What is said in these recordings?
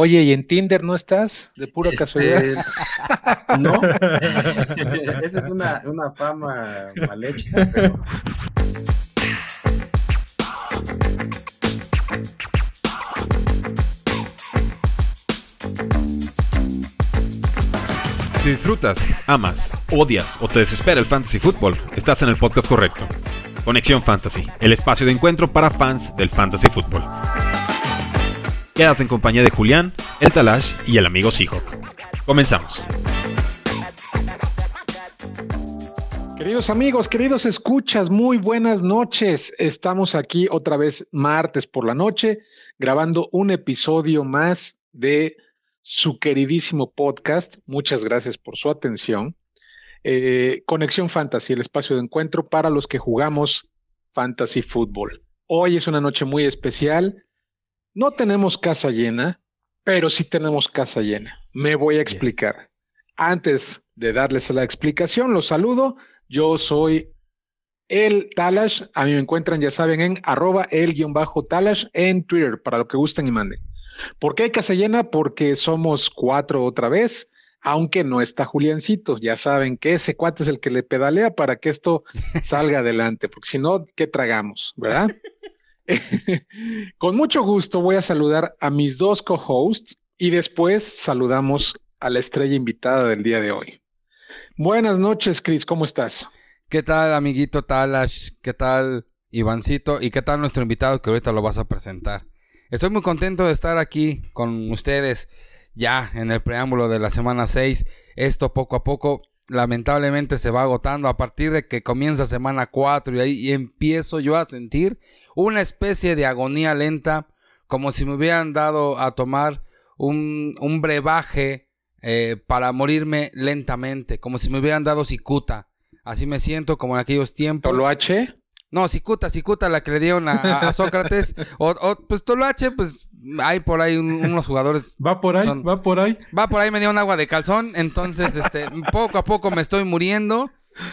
Oye, ¿y en Tinder no estás? De pura Este, casualidad. No, esa es una, una fama mal hecha, pero Si disfrutas, amas, odias o te desespera el fantasy fútbol, estás en el podcast correcto. Conexión Fantasy, el espacio de encuentro para fans del fantasy fútbol. Quedas en compañía de Julián, el Talash y el amigo Seahawk. Comenzamos. Queridos amigos, queridos escuchas, muy buenas noches. Estamos aquí otra vez martes por la noche grabando un episodio más de su queridísimo podcast. Muchas gracias por su atención. Eh, Conexión Fantasy, el espacio de encuentro para los que jugamos Fantasy Fútbol. Hoy es una noche muy especial. No tenemos casa llena, pero sí tenemos casa llena. Me voy a explicar. Antes de darles la explicación, los saludo. Yo soy el Talash. A mí me encuentran, ya saben, en arroba el guion bajo Talash en Twitter, para lo que gusten y manden. ¿Por qué hay casa llena? Porque somos cuatro otra vez, aunque no está Juliancito. Ya saben que ese cuate es el que le pedalea para que esto salga adelante, porque si no, ¿qué tragamos? ¿Verdad? Con mucho gusto voy a saludar a mis dos co-hosts y después saludamos a la estrella invitada del día de hoy. Buenas noches, Chris, ¿cómo estás? ¿Qué tal, amiguito Talash? ¿Qué tal, Ivancito? ¿Y qué tal nuestro invitado que ahorita lo vas a presentar? Estoy muy contento de estar aquí con ustedes ya en el preámbulo de la semana 6. Esto poco a poco lamentablemente se va agotando a partir de que comienza semana 4 y ahí empiezo yo a sentir una especie de agonía lenta, como si me hubieran dado a tomar un, un brebaje eh, para morirme lentamente, como si me hubieran dado cicuta. Así me siento como en aquellos tiempos. ¿Toloache? No, cicuta, cicuta, la que le dieron a, a- a Sócrates. O, o, pues Toloache, pues hay por ahí un- unos jugadores. Va por ahí, Son- va por ahí. Va por ahí, me dio un agua de calzón. Entonces, este, poco a poco me estoy muriendo.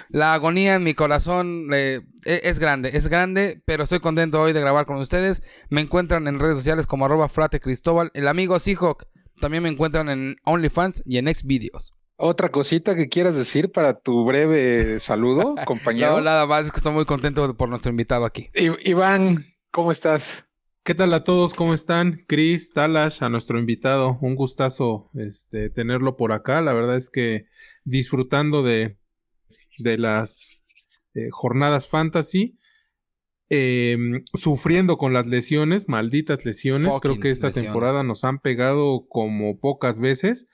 La agonía en mi corazón eh, e- es grande, es grande, pero estoy contento hoy de grabar con ustedes. Me encuentran en redes sociales como arroba frate Cristóbal. El amigo Seahawk también me encuentran en OnlyFans y en Xvideos. ¿Otra cosita que quieras decir para tu breve saludo, compañero? No, nada más, es que estoy muy contento por nuestro invitado aquí. I- Iván, ¿cómo estás? ¿Qué tal a todos? ¿Cómo están? Chris, Talash, a nuestro invitado. Un gustazo este, tenerlo por acá. La verdad es que disfrutando de, de las eh, jornadas fantasy, eh, sufriendo con las lesiones, malditas lesiones. Creo que esta temporada nos han pegado como pocas veces.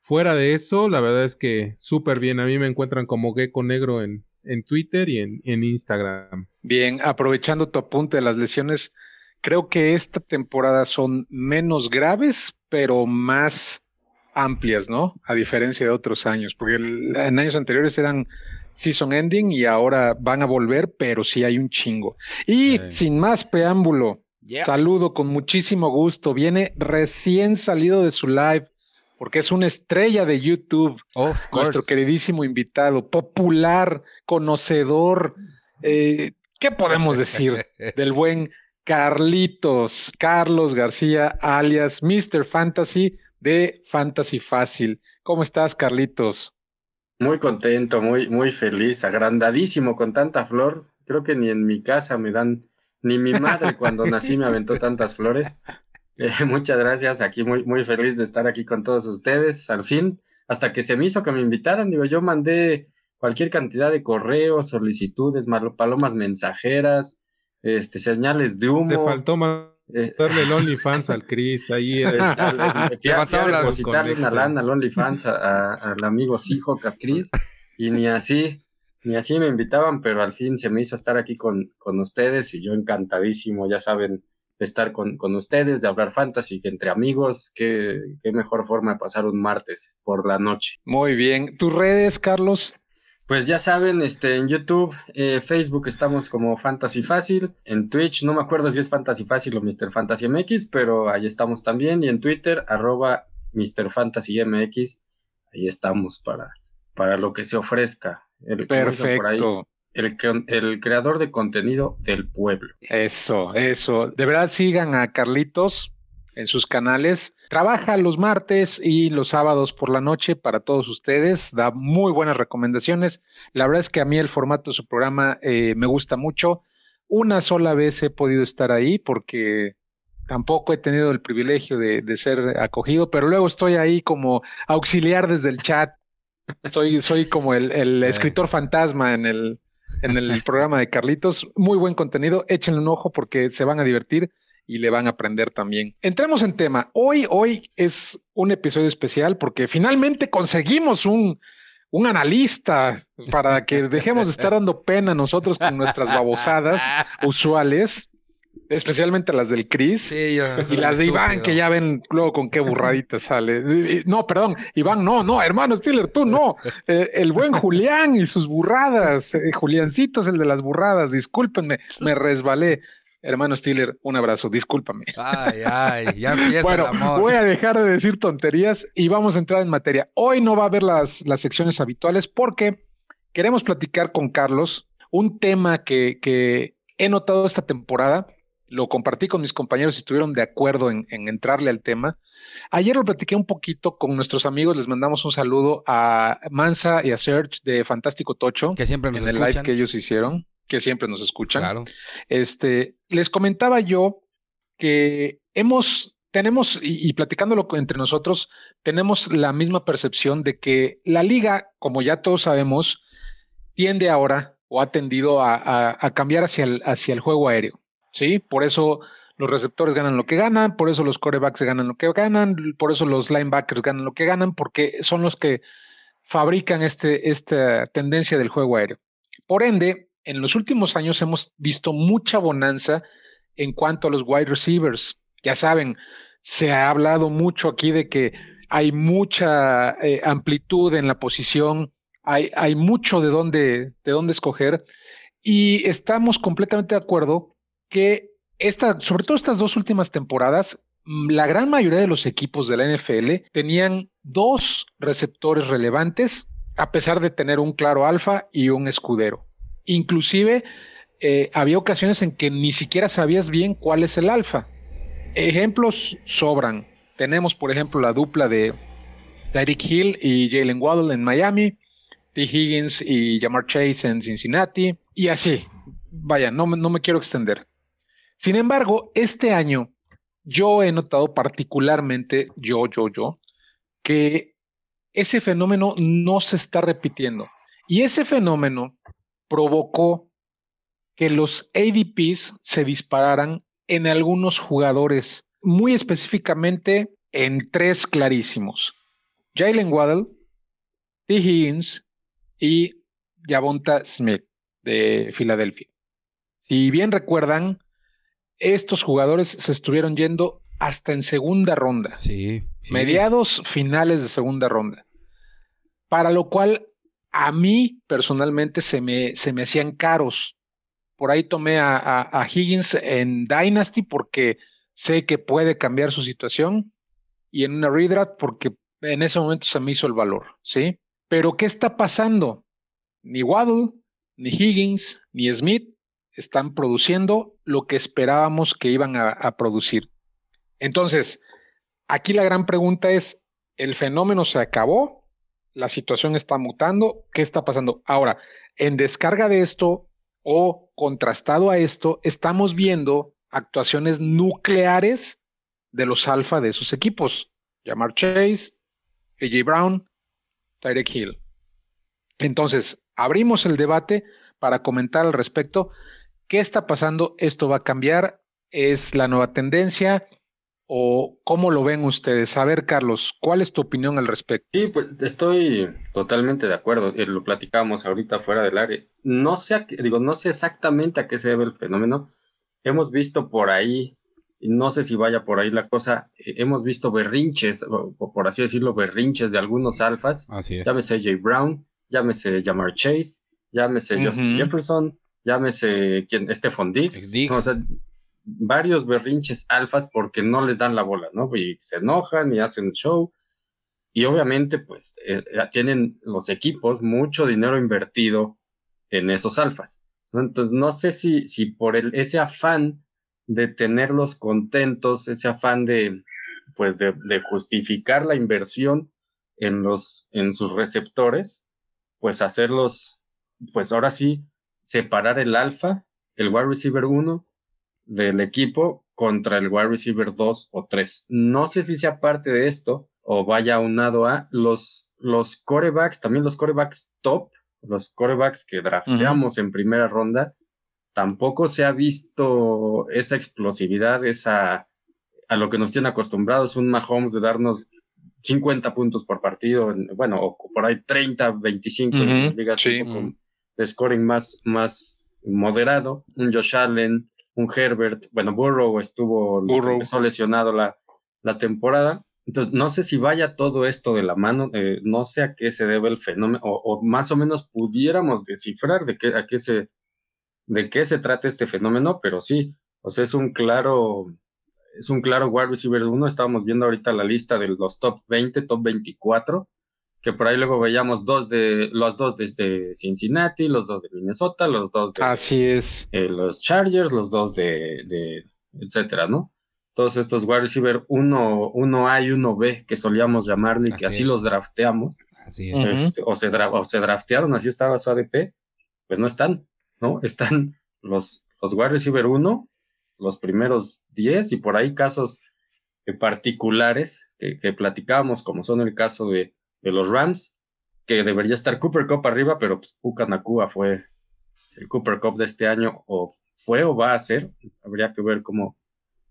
Fuera de eso, la verdad es que súper bien. A mí me encuentran como Gecko Negro en, en Twitter y en, en Instagram. Bien, aprovechando tu apunte de las lesiones, creo que esta temporada son menos graves, pero más amplias, ¿no? A diferencia de otros años, porque el- en años anteriores eran season ending y ahora van a volver, pero sí hay un chingo. Y Sí. sin más preámbulo, saludo con muchísimo gusto. Viene recién salido de su live, porque es una estrella de YouTube. Of nuestro queridísimo invitado, popular, conocedor. eh, ¿Qué podemos decir del buen Carlitos, Carlos García, alias Mr. Fantasy de Fantasy Fácil? ¿Cómo estás, Carlitos? Muy contento, muy, muy feliz, agrandadísimo con tanta flor. Creo que ni en mi casa me dan, ni mi madre cuando nací me aventó tantas flores. Eh, muchas gracias, aquí muy, muy feliz de estar aquí con todos ustedes. Al fin, hasta que se me hizo que me invitaran, digo, yo mandé cualquier cantidad de correos, solicitudes, palomas mensajeras, este, señales de humo. Te faltó eh, darle el OnlyFans al Chris. Ahí era- le- fui a- fui a faltaron las- depositarle una Conejo. lana al OnlyFans al amigo Seahawk, a Chris, y ni así, ni así me invitaban, pero al fin se me hizo estar aquí con, con ustedes y yo encantadísimo, ya saben, de estar con, con ustedes, de hablar fantasy, que entre amigos, qué, qué mejor forma de pasar un martes por la noche. Muy bien. ¿Tus redes, Carlos? Pues ya saben, este, en YouTube, eh, Facebook estamos como Fantasy Fácil, en Twitch no me acuerdo si es Fantasy Fácil o Mr. Fantasy MX, pero ahí estamos también, y en Twitter, arroba Mr. Fantasy MX, ahí estamos para, para lo que se ofrezca. El, ahí, Perfecto. el, el creador de contenido del pueblo. Eso, eso. De verdad sigan a Carlitos. En sus canales. Trabaja los martes y los sábados por la noche para todos ustedes. Da muy buenas recomendaciones. La verdad es que a mí el formato de su programa eh, me gusta mucho. Una sola vez he podido estar ahí porque tampoco he tenido el privilegio de, de ser acogido, pero luego estoy ahí como auxiliar desde el chat. Soy, soy como el, el escritor fantasma en el, en el programa de Carlitos. Muy buen contenido. Échenle un ojo porque se van a divertir y le van a aprender también. Entremos en tema. Hoy, hoy es un episodio especial porque finalmente conseguimos un, un analista para que dejemos de estar dando pena nosotros con nuestras babosadas usuales, especialmente las del. Sí, yo Y las de Iván, que ya ven luego con qué burradita sale. No, perdón, Iván, no, no, hermano Stiller, tú no. Eh, el buen Julián y sus burradas. Eh, Juliancito es el de las burradas, discúlpenme, me resbalé. Hermano Stiller, un abrazo, discúlpame. Ay, ay, ya empieza Bueno, el amor. voy a dejar de decir tonterías y vamos a entrar en materia. Hoy no va a haber las, las secciones habituales porque queremos platicar con Carlos un tema que, que he notado esta temporada. Lo compartí con mis compañeros y estuvieron de acuerdo en, en entrarle al tema. Ayer lo platiqué un poquito con nuestros amigos. Les mandamos un saludo a Mansa y a Serge de Fantástico Tocho Que siempre nos en el live que ellos hicieron, que siempre nos escuchan. Claro. Este, les comentaba yo que hemos, tenemos, y, y platicándolo entre nosotros, tenemos la misma percepción de que la liga, como ya todos sabemos, tiende ahora o ha tendido a, a- a cambiar hacia el, hacia el juego aéreo. ¿Sí? Por eso los receptores ganan lo que ganan, por eso los corebacks ganan lo que ganan, por eso los linebackers ganan lo que ganan, porque son los que fabrican este, esta tendencia del juego aéreo. Por ende, en los últimos años hemos visto mucha bonanza en cuanto a los wide receivers. Ya saben, se ha hablado mucho aquí de que hay mucha eh, amplitud en la posición, hay, hay mucho de dónde, de dónde escoger y estamos completamente de acuerdo que esta, sobre todo estas dos últimas temporadas, mm, la gran mayoría de los equipos de la NFL tenían dos receptores relevantes, a pesar de tener un claro alfa y un escudero. Inclusive eh, había ocasiones en que ni siquiera sabías bien cuál es el alfa. Ejemplos sobran. Tenemos, por ejemplo, la dupla de Tyreek Hill y Jalen Waddle en Miami, T. Higgins y Jamar Chase en Cincinnati, y así. Vaya, no, no me quiero extender. Sin embargo, este año yo he notado particularmente, yo, yo, yo, que ese fenómeno no se está repitiendo. Y ese fenómeno provocó que los ADPs se dispararan en algunos jugadores, muy específicamente en tres clarísimos. Jalen Waddle, T. Higgins y Javonta Smith de Filadelfia. Si bien recuerdan, estos jugadores se estuvieron yendo hasta en segunda ronda Sí. sí. mediados finales de segunda ronda. Para lo cual a mí personalmente se me, se me hacían caros. Por ahí tomé a, Higgins en Dynasty porque sé que puede cambiar su situación y en una redraft porque en ese momento se me hizo el valor, ¿sí? Pero ¿qué está pasando? Ni Waddle, ni Higgins, ni Smith están produciendo lo que esperábamos que iban a producir. Entonces, Aquí la gran pregunta es, ¿el fenómeno se acabó? ¿La situación está mutando? ¿Qué está pasando? Ahora, en descarga de esto o contrastado a esto, estamos viendo actuaciones nucleares de los alfa de esos equipos. Jamar Chase, AJ Brown, Tyreek Hill. Entonces, abrimos el debate para comentar al respecto. ¿Qué está pasando? ¿Esto va a cambiar? ¿Es la nueva tendencia? ¿O cómo lo ven ustedes? A ver, Carlos, ¿cuál es tu opinión al respecto? Sí, pues estoy totalmente de acuerdo. eh, Lo platicábamos ahorita fuera del área. No sé, a qué- digo, no sé exactamente a qué se debe el fenómeno. Hemos visto por ahí, y no sé si vaya por ahí la cosa, eh, hemos visto berrinches, o, o por así decirlo, berrinches de algunos alfas. Así es. Llámese Jay Brown, llámese Jamar Chase, llámese Justin. Jefferson, llámese quien, Stephon Diggs. Diggs. O sea, varios berrinches alfas porque no les dan la bola, ¿no? Y se enojan y hacen show. Y obviamente, pues, eh, eh, tienen los equipos mucho dinero invertido en esos alfas. Entonces, no sé si, si por ese afán de tenerlos contentos, ese afán de, pues de, justificar la inversión en los, en sus receptores, pues hacerlos, pues ahora sí, separar el alfa, el wide receiver 1 del equipo contra el wide receiver 2 o 3. No sé si sea parte de esto o vaya aunado a los, los corebacks, también los corebacks top, los corebacks que drafteamos en primera ronda, tampoco se ha visto esa explosividad, esa a lo que nos tiene acostumbrados un Mahomes de darnos 50 puntos por partido, bueno, o por ahí 30, 25 en ligas con de scoring más, más moderado, un Josh Allen, un Herbert, bueno, Burrow estuvo Burrow. lesionado la, la temporada. Entonces, no sé si vaya todo esto de la mano, eh, no sé a qué se debe el fenómeno, o, más o menos pudiéramos descifrar de qué, a qué se, de qué se trata este fenómeno, pero sí, o sea, es un claro, es un claro wide receiver uno. Estábamos viendo ahorita la lista de los top 20, top 24, que por ahí luego veíamos dos de, los dos desde Cincinnati, los dos de Minnesota, los dos de Así es. Eh, los Chargers, los dos de, de, etcétera, ¿no? Todos estos wide receiver 1, uno A y 1B que solíamos llamarle y que así los drafteamos. Así es. Este, o, se o se draftearon, así estaba su ADP, pues no están. ¿no? Están los, los wide receiver 1, los primeros 10 y por ahí casos eh, particulares que, que platicábamos, como son el caso de, de, los Rams, que debería estar Cooper Cup arriba, pero pues, Puka Nakua fue el Cooper Cup de este año, o fue o va a ser, habría que ver cómo,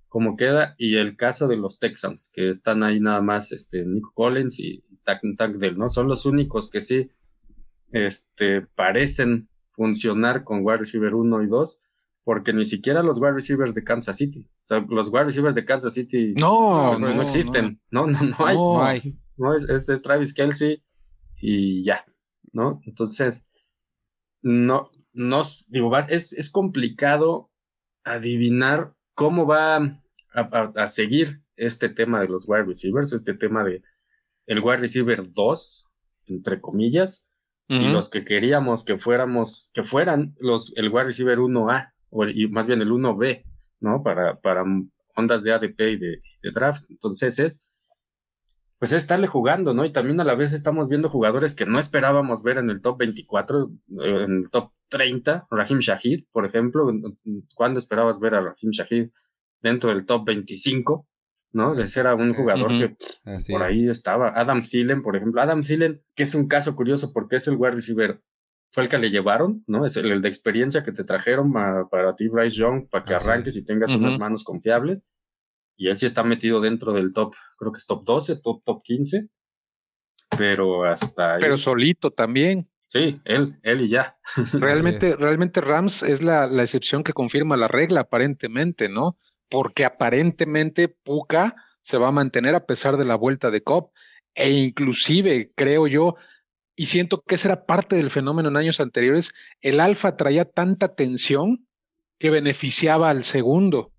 cómo queda, y el caso de los Texans, que están ahí nada más este, Nick Collins y Tank Dell, ¿no? Son los únicos que sí este, parecen funcionar con wide receiver 1 y 2, porque ni siquiera los wide receivers de Kansas City, o sea, los wide receivers de Kansas City no, no, existen, no, no, no, hay, no, hay. No es, es, Travis Kelsey y ya, ¿no? Entonces, no, no, digo, es, es complicado adivinar cómo va a, a, a, seguir este tema de los wide receivers, este tema de el wide receiver 2, entre comillas, y los que queríamos que fuéramos, que fueran los, el wide receiver 1A, o y más bien el 1B, ¿no? Para, para ondas de ADP y de, draft. Entonces es, pues es estarle jugando, ¿no? Y también a la vez estamos viendo jugadores que no esperábamos ver en el top 24, eh, en el top 30, Rahim Shahid, por ejemplo. ¿Cuándo esperabas ver a Rahim Shahid dentro del top 25? ¿no? Ese era un jugador que por ahí estaba. Adam Thielen, por ejemplo. Adam Thielen, que es un caso curioso porque es el wide receiver, fue el que le llevaron, ¿no? Es el, de experiencia que te trajeron para ti, Bryce Young, para que arranques y tengas unas manos confiables. Y él sí está metido dentro del top, creo que es top 12, top, top 15. Pero hasta ahí. Pero solito también. Sí, él, él y ya. Realmente, realmente Rams es la, la excepción que confirma la regla, aparentemente, ¿no? porque aparentemente Puka se va a mantener a pesar de la vuelta de Cop e inclusive creo yo y siento que esa era parte del fenómeno en años anteriores, el alfa traía tanta tensión que beneficiaba al segundo,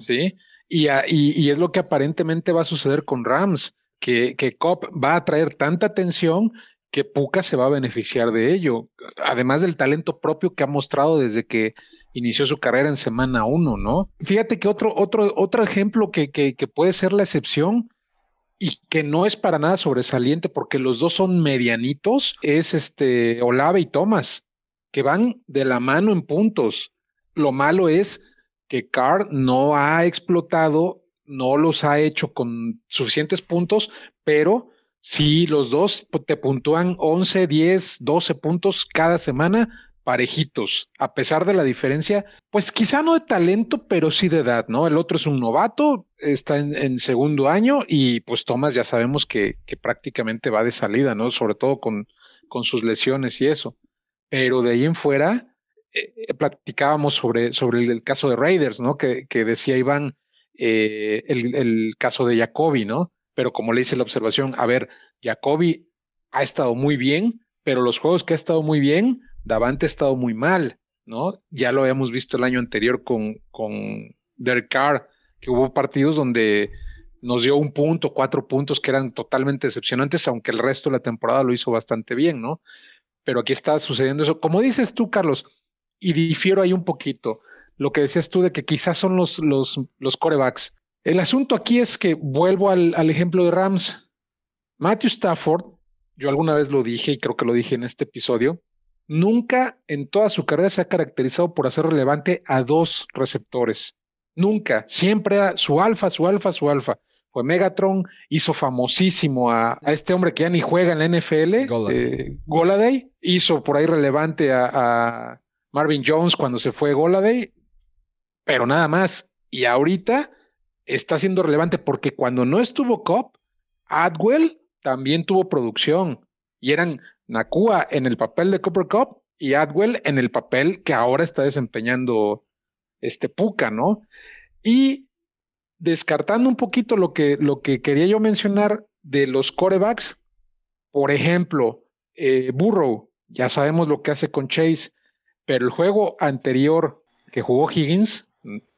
¿sí? Y, es lo que aparentemente va a suceder con Rams, que, que va a traer tanta tensión que Puka se va a beneficiar de ello, además del talento propio que ha mostrado desde que inició su carrera en semana uno, ¿no? Fíjate que otro, otro, otro ejemplo que, que, que, puede ser la excepción y que no es para nada sobresaliente porque los dos son medianitos, es este Olave y Thomas, que van de la mano en puntos. Lo malo es que Carr no ha explotado, no los ha hecho con suficientes puntos, pero sí los dos te puntúan 11, 10, 12 puntos cada semana parejitos, a pesar de la diferencia, pues quizá no de talento, pero sí de edad, ¿no? El otro es un novato, está en, segundo año y pues Thomas ya sabemos que, que, prácticamente va de salida, ¿no? Sobre todo con, con sus lesiones y eso. Pero de ahí en fuera, eh, eh, platicábamos sobre, sobre el, caso de Raiders, ¿no? Que, que decía Iván eh, el, el caso de Jacoby, ¿no? Pero como le hice la observación, a ver, Jacoby ha estado muy bien, pero los juegos que ha estado muy bien, Davante ha estado muy mal, ¿no? Ya lo habíamos visto el año anterior con, con Derek Carr, que hubo partidos donde nos dio un punto, cuatro puntos que eran totalmente decepcionantes, aunque el resto de la temporada lo hizo bastante bien, ¿no? Pero aquí está sucediendo eso. Como dices tú, Carlos, y difiero ahí un poquito, lo que decías tú de que quizás son los, los, los corebacks. El asunto aquí es que vuelvo al, al ejemplo de Rams. Matthew Stafford, yo alguna vez lo dije y creo que lo dije en este episodio, nunca en toda su carrera se ha caracterizado por hacer relevante a dos receptores. Nunca, siempre era su alfa, su alfa, su alfa. Fue Megatron, hizo famosísimo a, a este hombre que ya ni juega en la NFL, Goladay. Eh, hizo por ahí relevante a, a Marvin Jones cuando se fue Goladay, pero nada más. Y ahorita está siendo relevante porque cuando no estuvo Cobb, Adwell también tuvo producción y eran Nakua en el papel de Cooper Cup y Adwell en el papel que ahora está desempeñando este Puka, ¿no? Y descartando un poquito lo que, lo que quería yo mencionar de los corebacks, por ejemplo, eh, Burrow, ya sabemos lo que hace con Chase, pero el juego anterior que jugó Higgins,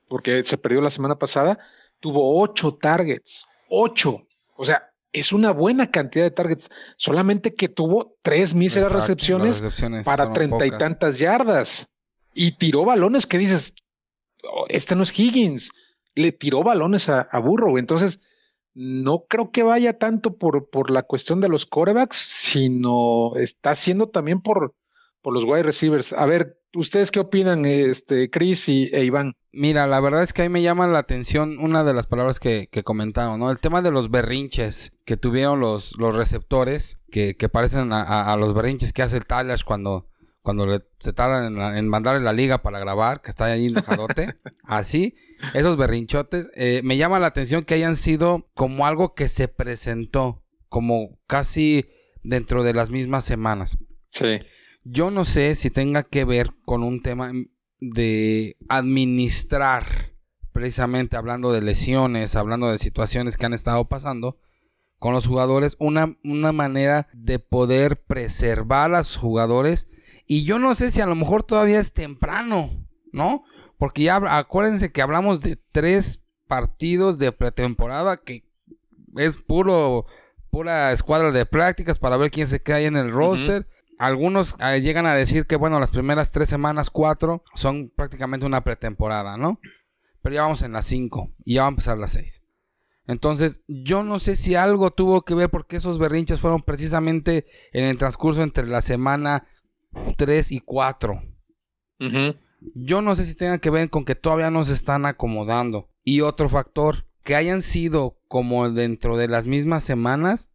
porque se perdió la semana pasada, tuvo ocho targets, ocho. O sea, es una buena cantidad de targets, solamente que tuvo tres míseras recepciones, para treinta y tantas yardas y tiró balones que dices, oh, este no es Higgins, le tiró balones a, a Burrow. Entonces, no creo que vaya tanto por, por la cuestión de los corebacks, sino está haciendo también por, por los wide receivers. A ver, ¿ustedes qué opinan, este, Chris y, e Iván? Mira, la verdad es que ahí me llama la atención una de las palabras que, que comentaron, ¿no? El tema de los berrinches que tuvieron los, los receptores, que, que parecen a, los berrinches que hace el Talash cuando, cuando le, se tardan en, en, mandarle la liga para grabar, que está ahí enojado. Así, esos berrinchotes, eh, me llama la atención que hayan sido como algo que se presentó, como casi dentro de las mismas semanas. Sí. Yo no sé si tenga que ver con un tema de administrar, precisamente hablando de lesiones, hablando de situaciones que han estado pasando con los jugadores, una, una manera de poder preservar a los jugadores. Y yo no sé si a lo mejor todavía es temprano, ¿no? Porque ya acuérdense que hablamos de tres partidos de pretemporada que es puro pura escuadra de prácticas para ver quién se queda en el roster. Algunos eh, llegan a decir que, bueno, las primeras tres semanas, cuatro, son prácticamente una pretemporada, ¿no? Pero ya vamos en las cinco y ya va a empezar las seis. Entonces, yo no sé si algo tuvo que ver porque esos berrinches fueron precisamente en el transcurso entre la semana 3 y 4. Yo no sé si tenga que ver con que todavía no se están acomodando. Y otro factor, que hayan sido como dentro de las mismas semanas,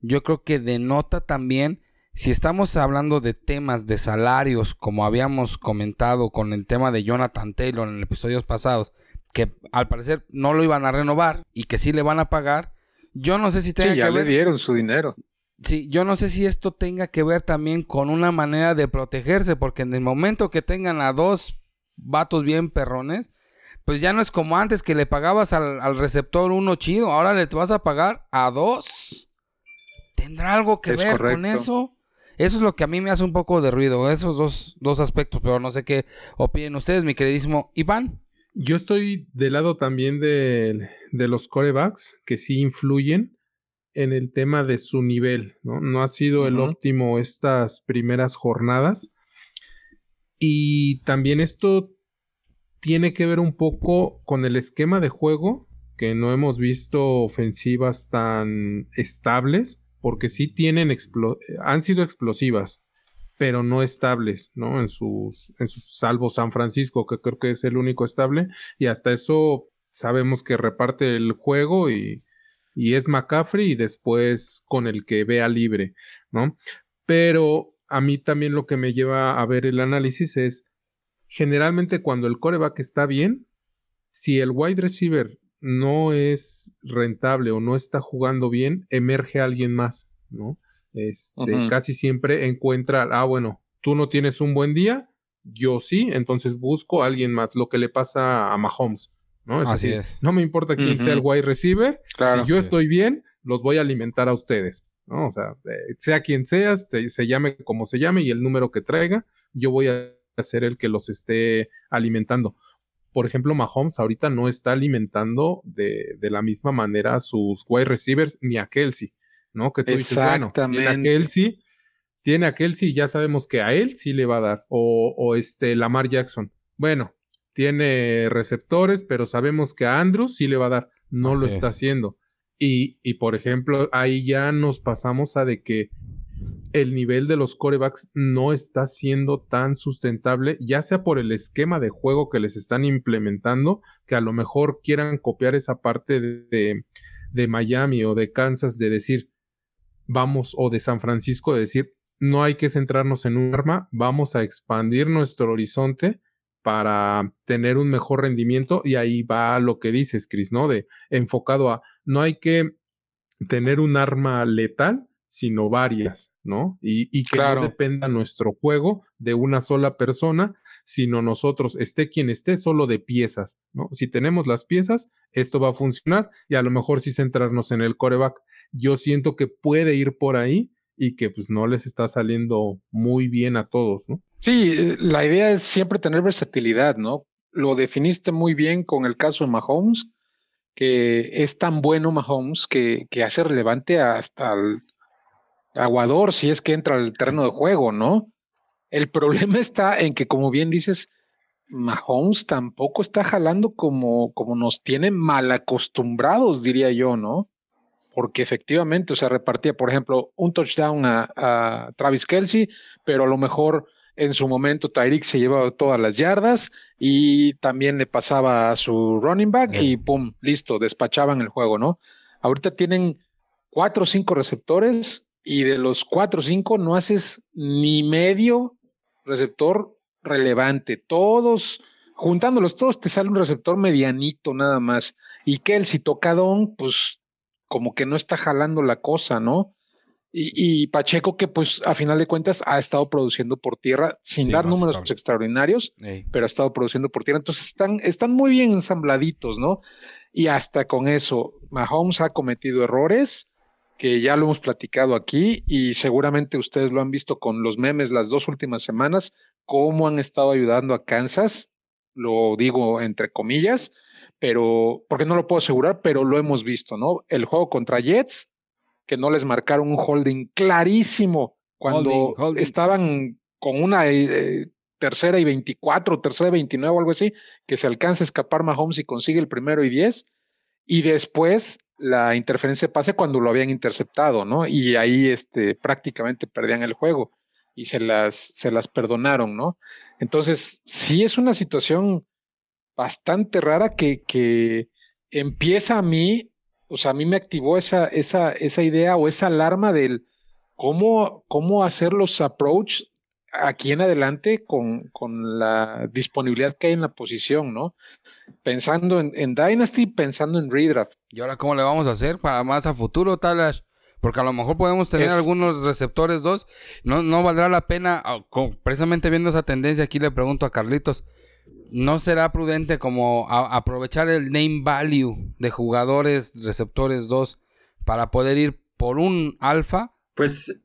yo creo que denota también si estamos hablando de temas de salarios, como habíamos comentado con el tema de Jonathan Taylor en episodios pasados, que al parecer no lo iban a renovar y que sí le van a pagar, yo no sé si tenga sí, ya le dieron su dinero. Sí, yo no sé si esto tenga que ver también con una manera de protegerse, porque en el momento que tengan a dos vatos bien perrones, pues ya no es como antes que le pagabas al, receptor uno chido, ahora le vas a pagar a dos. ¿Tendrá algo que ver con eso? Eso es lo que a mí me hace un poco de ruido, esos dos, dos aspectos, pero no sé qué opinen ustedes, mi queridísimo Iván. Yo estoy del lado también de, de los corebacks que sí influyen en el tema de su nivel, ¿no? No ha sido el óptimo estas primeras jornadas. Y también esto tiene que ver un poco con el esquema de juego, que no hemos visto ofensivas tan estables porque sí tienen han sido explosivas, pero no estables, ¿no? En sus, salvo San Francisco, que creo que es el único estable, y hasta eso sabemos que reparte el juego y, y es McCaffrey y después con el que vea libre, ¿no? Pero a mí también lo que me lleva a ver el análisis es generalmente cuando el coreback está bien, si el wide receiver no es rentable o no está jugando bien, emerge alguien más, ¿no? Este, Casi siempre encuentra, ah, bueno, tú no tienes un buen día, yo sí, entonces busco a alguien más, lo que le pasa a Mahomes, ¿no? así, es. No me importa quién sea el wide receiver, si yo estoy bien, los voy a alimentar a ustedes, ¿no? O sea, eh, sea quien seas, se llame como se llame y el número que traiga, yo voy a ser el que los esté alimentando por ejemplo, Mahomes ahorita no está alimentando de, la misma manera a sus wide receivers ni a Kelsey, ¿no? Que tú dices, bueno, tiene a Kelsey, tiene a Kelsey y ya sabemos que a él sí le va a dar, o, o este Lamar Jackson. Bueno, tiene receptores, pero sabemos que a Andrews sí le va a dar. No lo está haciendo. Y, y, por ejemplo, ahí ya nos pasamos a de que el nivel de los corebacks no está siendo tan sustentable, ya sea por el esquema de juego que les están implementando, que a lo mejor quieran copiar esa parte de, de Miami o de Kansas de decir, vamos, o de San Francisco de decir, no hay que centrarnos en un arma, vamos a expandir nuestro horizonte para tener un mejor rendimiento y ahí va lo que dices, Chris, ¿no? De enfocado a, no hay que tener un arma letal, sino varias, ¿no? Y, que no dependa nuestro juego de una sola persona, sino nosotros, esté quien esté, solo de piezas, ¿no? Si tenemos las piezas, esto va a funcionar y a lo mejor sí centrarnos en el coreback. Yo siento que puede ir por ahí y que pues no les está saliendo muy bien a todos, ¿no? Sí, eh, la idea es siempre tener versatilidad, ¿no? Lo definiste muy bien con el caso de Mahomes, que es tan bueno Mahomes que, que hace relevante hasta el aguador si es que entra al terreno de juego, ¿no? El problema está en que, como bien dices, Mahomes tampoco está jalando como, como nos tiene mal acostumbrados, diría yo, ¿no? Porque efectivamente, o sea, repartía, por ejemplo, un touchdown a, Travis Kelsey, pero a lo mejor en su momento Tyreek se llevaba todas las yardas y también le pasaba a su running back y pum, listo, despachaban el juego, ¿no? Ahorita tienen cuatro o cinco receptores y de los cuatro o cinco no haces ni medio receptor relevante. Todos, juntándolos todos, te sale un receptor medianito nada más. Y que el citocadón, pues como que no está jalando la cosa, ¿no? Y, Pacheco, que pues a final de cuentas ha estado produciendo por tierra, sin dar números extraordinarios, pero ha estado produciendo por tierra. Entonces están, están muy bien ensambladitos, ¿no? Y hasta con eso, Mahomes ha cometido errores que ya lo hemos platicado aquí y seguramente ustedes lo han visto con los memes las dos últimas semanas, cómo han estado ayudando a Kansas, lo digo entre comillas, pero porque no lo puedo asegurar, pero lo hemos visto, ¿no? El juego contra Jets, que no les marcaron un holding clarísimo cuando estaban con una eh, tercera y 24, tercera y 29 o algo así, que se alcanza a escapar Mahomes y consigue el primero y 10, y después la interferencia de pase cuando lo habían interceptado, ¿no? Y ahí este, prácticamente perdían el juego y se las, se las perdonaron, ¿no? Entonces, sí es una situación bastante rara que, que empieza a mí, o sea, a mí me activó esa, esa, esa idea o esa alarma del cómo, cómo hacer los approach aquí en adelante con, con la disponibilidad que hay en la posición, ¿no? Pensando en, Dynasty, pensando en Redraft. ¿Y ahora cómo le vamos a hacer para más a futuro, Talash? Porque a lo mejor podemos tener algunos receptores dos. No, no valdrá la pena, ah, precisamente viendo esa tendencia, aquí le pregunto a Carlitos, ¿no será prudente como aprovechar el name value de jugadores receptores dos para poder ir por un alfa? Pues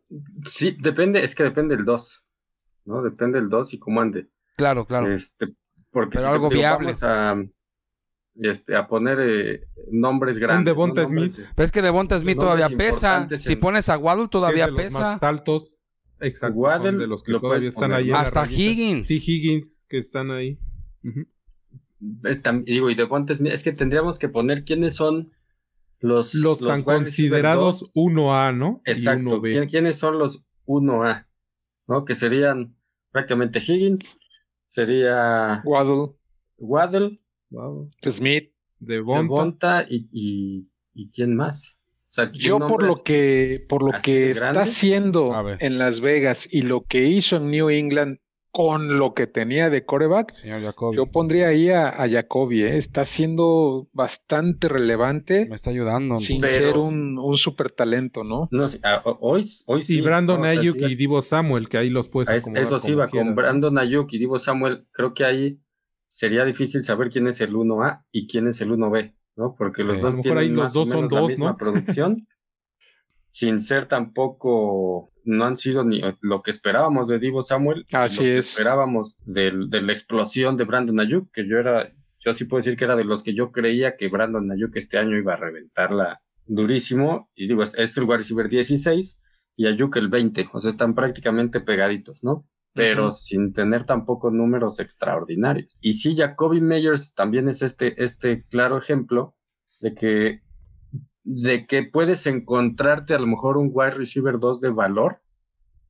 sí, depende, es que depende el 2, ¿no? Depende el 2 y cómo ande. Claro, claro. Este, porque Pero algo viable. Vamos a, este, a poner eh, nombres grandes. Un Devonta Smith. Pero es que Devonta Smith todavía pesa. Si pones a Waddle todavía de pesa. Los más altos. Exacto. Waddle, de los que todavía están ahí. Hasta Higgins. Sí, Higgins, que están ahí. Eh, digo, y Devonta Smith, es que tendríamos que poner quiénes son los. Los, tan considerados 1A, ¿no? Exacto. ¿Quiénes son los 1A? ¿No? Que serían prácticamente Higgins, sería Waddle, Waddle, Smith, Devonta, y, y, quién más. Yo por lo que por lo que está haciendo en Las Vegas y lo que hizo en New England con lo que tenía de coreback, yo pondría ahí a, a Jacoby, ¿eh? está siendo bastante relevante. Me está ayudando. Sin ser un, un super talento, ¿no? no hoy, hoy sí. Y Brandon Ayuk y Divo Samuel, que ahí los puedes acomodar Eso sí, va con Brandon Ayuk y Divo Samuel, creo que ahí sería difícil saber quién es el 1A y quién es el 1B, ¿no? Porque los dos tienen ahí los dos son dos, ¿no? producción. sin ser tampoco no han sido ni lo que esperábamos de Divo Samuel, Así lo que esperábamos de la explosión de Brandon Ayuk, que yo era, yo sí puedo decir que era de los que yo creía que Brandon Ayuk este año iba a reventarla durísimo, y digo, es, el wide receiver 16 y Ayuk el 20, o sea, están prácticamente pegaditos, ¿no? pero sin tener tampoco números extraordinarios. Y sí, Jacoby Meyers también es este, este claro ejemplo de que, de que puedes encontrarte a lo mejor un wide receiver 2 de valor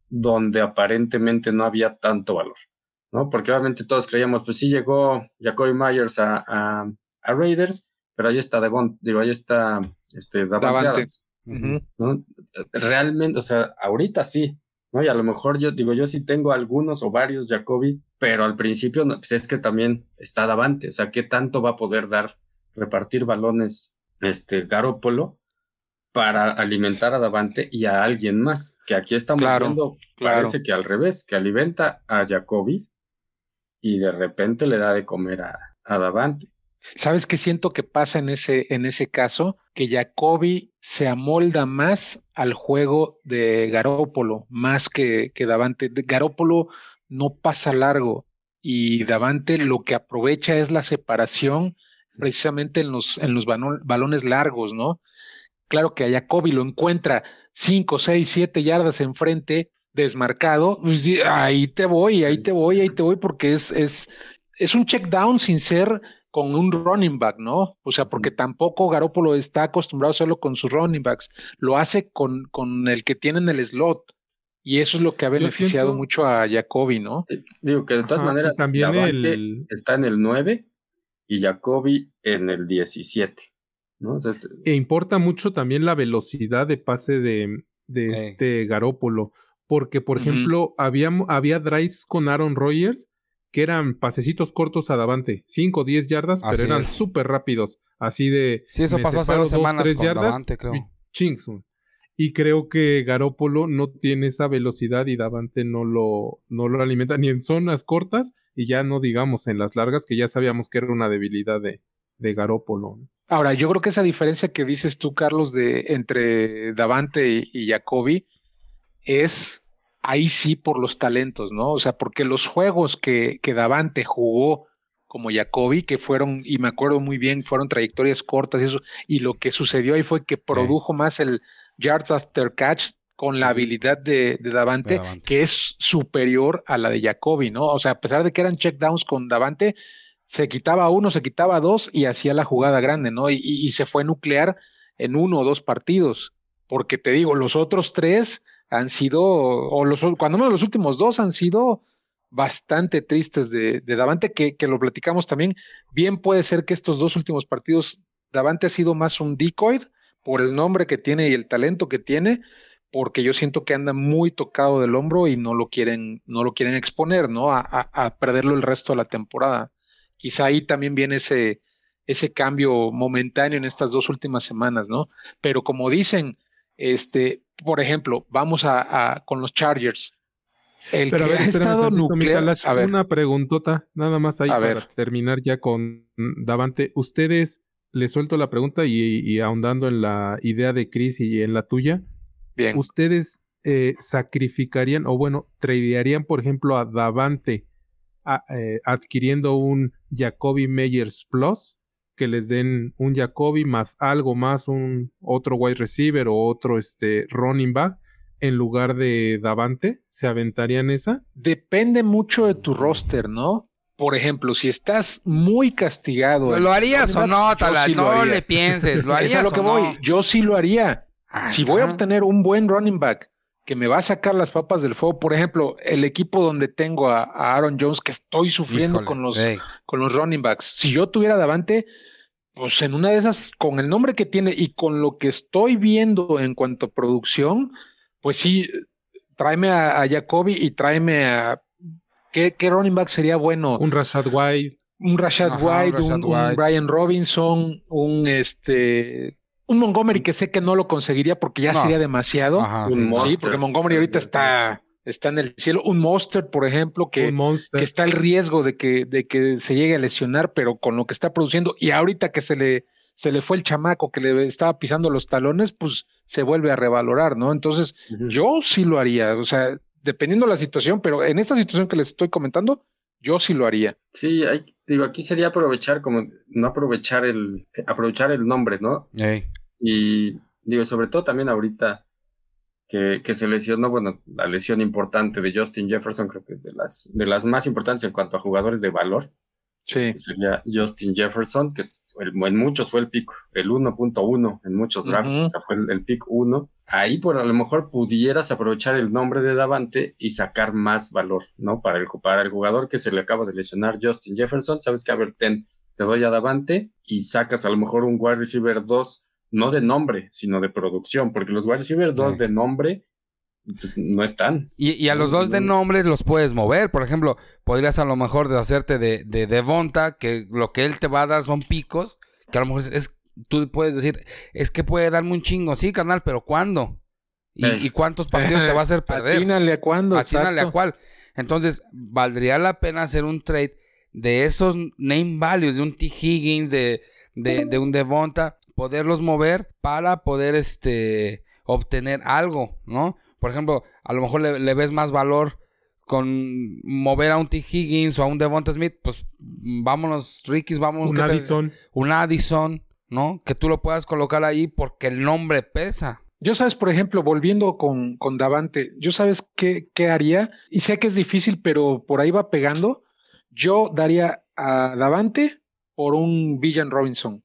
donde aparentemente no había tanto valor, ¿no? Porque obviamente todos creíamos, pues sí llegó Jacoby Myers a, a, Raiders, pero ahí está Devon, digo, ahí está este, Davante. Realmente, o sea, ahorita sí, ¿no? Y a lo mejor yo digo, yo sí tengo algunos o varios Jacoby, pero al principio no, pues es que también está Davante, o sea, ¿qué tanto va a poder dar, repartir balones este Garópolo para alimentar a Davante y a alguien más? Que aquí estamos viendo, parece que al revés, que alimenta a Jacoby y de repente le da de comer a, a Davante. ¿Sabes qué siento que pasa en ese, en ese caso? Que Jacoby se amolda más al juego de Garópolo, más que, que Davante. Garópolo no pasa largo y Davante lo que aprovecha es la separación precisamente en los, en los balones largos, ¿no? Claro que a Jacoby lo encuentra 5, 6, 7 yardas enfrente, desmarcado, pues, ahí te voy, ahí te voy, ahí te voy, porque es, es, es un check down sin ser con un running back, ¿no? O sea, porque tampoco Garópolo está acostumbrado a hacerlo con sus running backs, lo hace con, con el que tiene en el slot. Y eso es lo que ha beneficiado mucho a Jacoby, ¿no? digo que de todas maneras, también está en el 9 y Jacoby en el 17. ¿no? e importa mucho también la velocidad de pase de, de este Garópolo. Porque, por ejemplo, había, había drives con Aaron Rodgers que eran pasecitos cortos a Davante, 5 o 10 yardas, pero eran súper rápidos, así de... Sí, eso pasó hace dos semanas con yardas, Davante, creo. Y creo que Garópolo no tiene esa velocidad y Davante no lo, no lo alimenta ni en zonas cortas y ya no digamos en las largas, que ya sabíamos que era una debilidad de, de Garópolo. Ahora, yo creo que esa diferencia que dices tú, Carlos, de entre Davante y, y Jacoby es ahí sí por los talentos, ¿no? O sea, porque los juegos que, que Davante jugó como Jacoby, que fueron, y me acuerdo muy bien, fueron trayectorias cortas y eso, y lo que sucedió ahí fue que produjo más el yards after catch con la habilidad de, Davante, que es superior a la de Jacoby, ¿no? O sea, a pesar de que eran checkdowns con Davante, se quitaba uno, se quitaba dos y hacía la jugada grande, ¿no? Y, y, se fue nuclear en uno o dos partidos, porque te digo, los otros tres han sido, o los, cuando menos los últimos dos han sido bastante tristes de, Davante, que, que, lo platicamos también. Bien puede ser que estos dos últimos partidos, Davante ha sido más un decoy por el nombre que tiene y el talento que tiene, porque yo siento que anda muy tocado del hombro y no lo quieren, no lo quieren exponer, ¿no? A, a, perderlo el resto de la temporada. Quizá ahí también viene ese, ese cambio momentáneo en estas dos últimas semanas, ¿no? Pero como dicen, este, por ejemplo, vamos a, con los Chargers. El Pero que a ver, ha estado nuclear, a ver. una preguntota, nada más ahí para terminar ya con Davante. Ustedes, les suelto la pregunta y, ahondando en la idea de Chris y en la tuya. Bien. ¿Ustedes eh, sacrificarían o bueno, tradearían, por ejemplo, a Davante eh, adquiriendo un Jacoby Meyers Plus? que les den un Jacoby más algo más, un otro wide receiver o otro este, running back en lugar de Davante? ¿Se aventarían esa? Depende mucho de tu roster, ¿no? Por ejemplo, si estás muy castigado. ¿Lo harías o no, Tala? no le pienses, ¿lo harías lo que voy. Yo sí lo haría. si voy a obtener un buen running back que me va a sacar las papas del fuego, por ejemplo, el equipo donde tengo a, Aaron Jones, que estoy sufriendo con, los, con los running backs, si yo tuviera Davante, pues en una de esas, con el nombre que tiene y con lo que estoy viendo en cuanto a producción, pues sí, tráeme a, Jacoby y tráeme a. ¿qué, ¿Qué, running back sería bueno? Un Rashad White. Un Rashad, White, un, Brian Robinson, un este. Un Montgomery que sé que no lo conseguiría porque ya sería demasiado. sí, porque Montgomery ahorita está está en el cielo. Un Monster, por ejemplo, que, que está el riesgo de que, de que se llegue a lesionar, pero con lo que está produciendo, y ahorita que se le, se le fue el chamaco que le estaba pisando los talones, pues se vuelve a revalorar, ¿no? Entonces, yo sí lo haría, o sea, dependiendo de la situación, pero en esta situación que les estoy comentando, yo sí lo haría. Sí, hay, digo, aquí sería aprovechar, como no aprovechar el, aprovechar el nombre, ¿no? Y digo, sobre todo también ahorita que, que, se lesionó, bueno, la lesión importante de Justin Jefferson creo que es de las, de las más importantes en cuanto a jugadores de valor. Sí. Sería Justin Jefferson, que en muchos fue el pick, el 1.1 en muchos drafts, o sea, fue el, el pick 1. Ahí por a lo mejor pudieras aprovechar el nombre de Davante y sacar más valor, ¿no? Para el, para el jugador que se le acaba de lesionar Justin Jefferson, sabes que a ver, ten, te doy a Davante y sacas a lo mejor un wide receiver 2, no de nombre, sino de producción, porque los wide receiver 2 de nombre pues, no están. Y, y a los dos de nombre los puedes mover. Por ejemplo, podrías a lo mejor deshacerte de, de Devonta, que lo que él te va a dar son picos, que a lo mejor es, tú puedes decir, es que puede darme un chingo, sí, carnal, pero ¿cuándo? ¿Y, Eh. y cuántos partidos te va a hacer perder? Atínale a cuándo. Atínale a cuál. Entonces, valdría la pena hacer un trade de esos name values, de un T. Higgins, de, de, de un Devonta, poderlos mover para poder este, obtener algo, ¿no? Por ejemplo, a lo mejor le, le ves más valor con mover a un T. Higgins o a un Devonta Smith, pues vámonos, Ricky's, vámonos. Un ¿qué te- Addison. Un Addison, ¿no? Que tú lo puedas colocar ahí porque el nombre pesa. Yo sabes, por ejemplo, volviendo con, con Davante, yo sabes qué, qué haría, y sé que es difícil, pero por ahí va pegando. Yo daría a Davante por un Villan Robinson,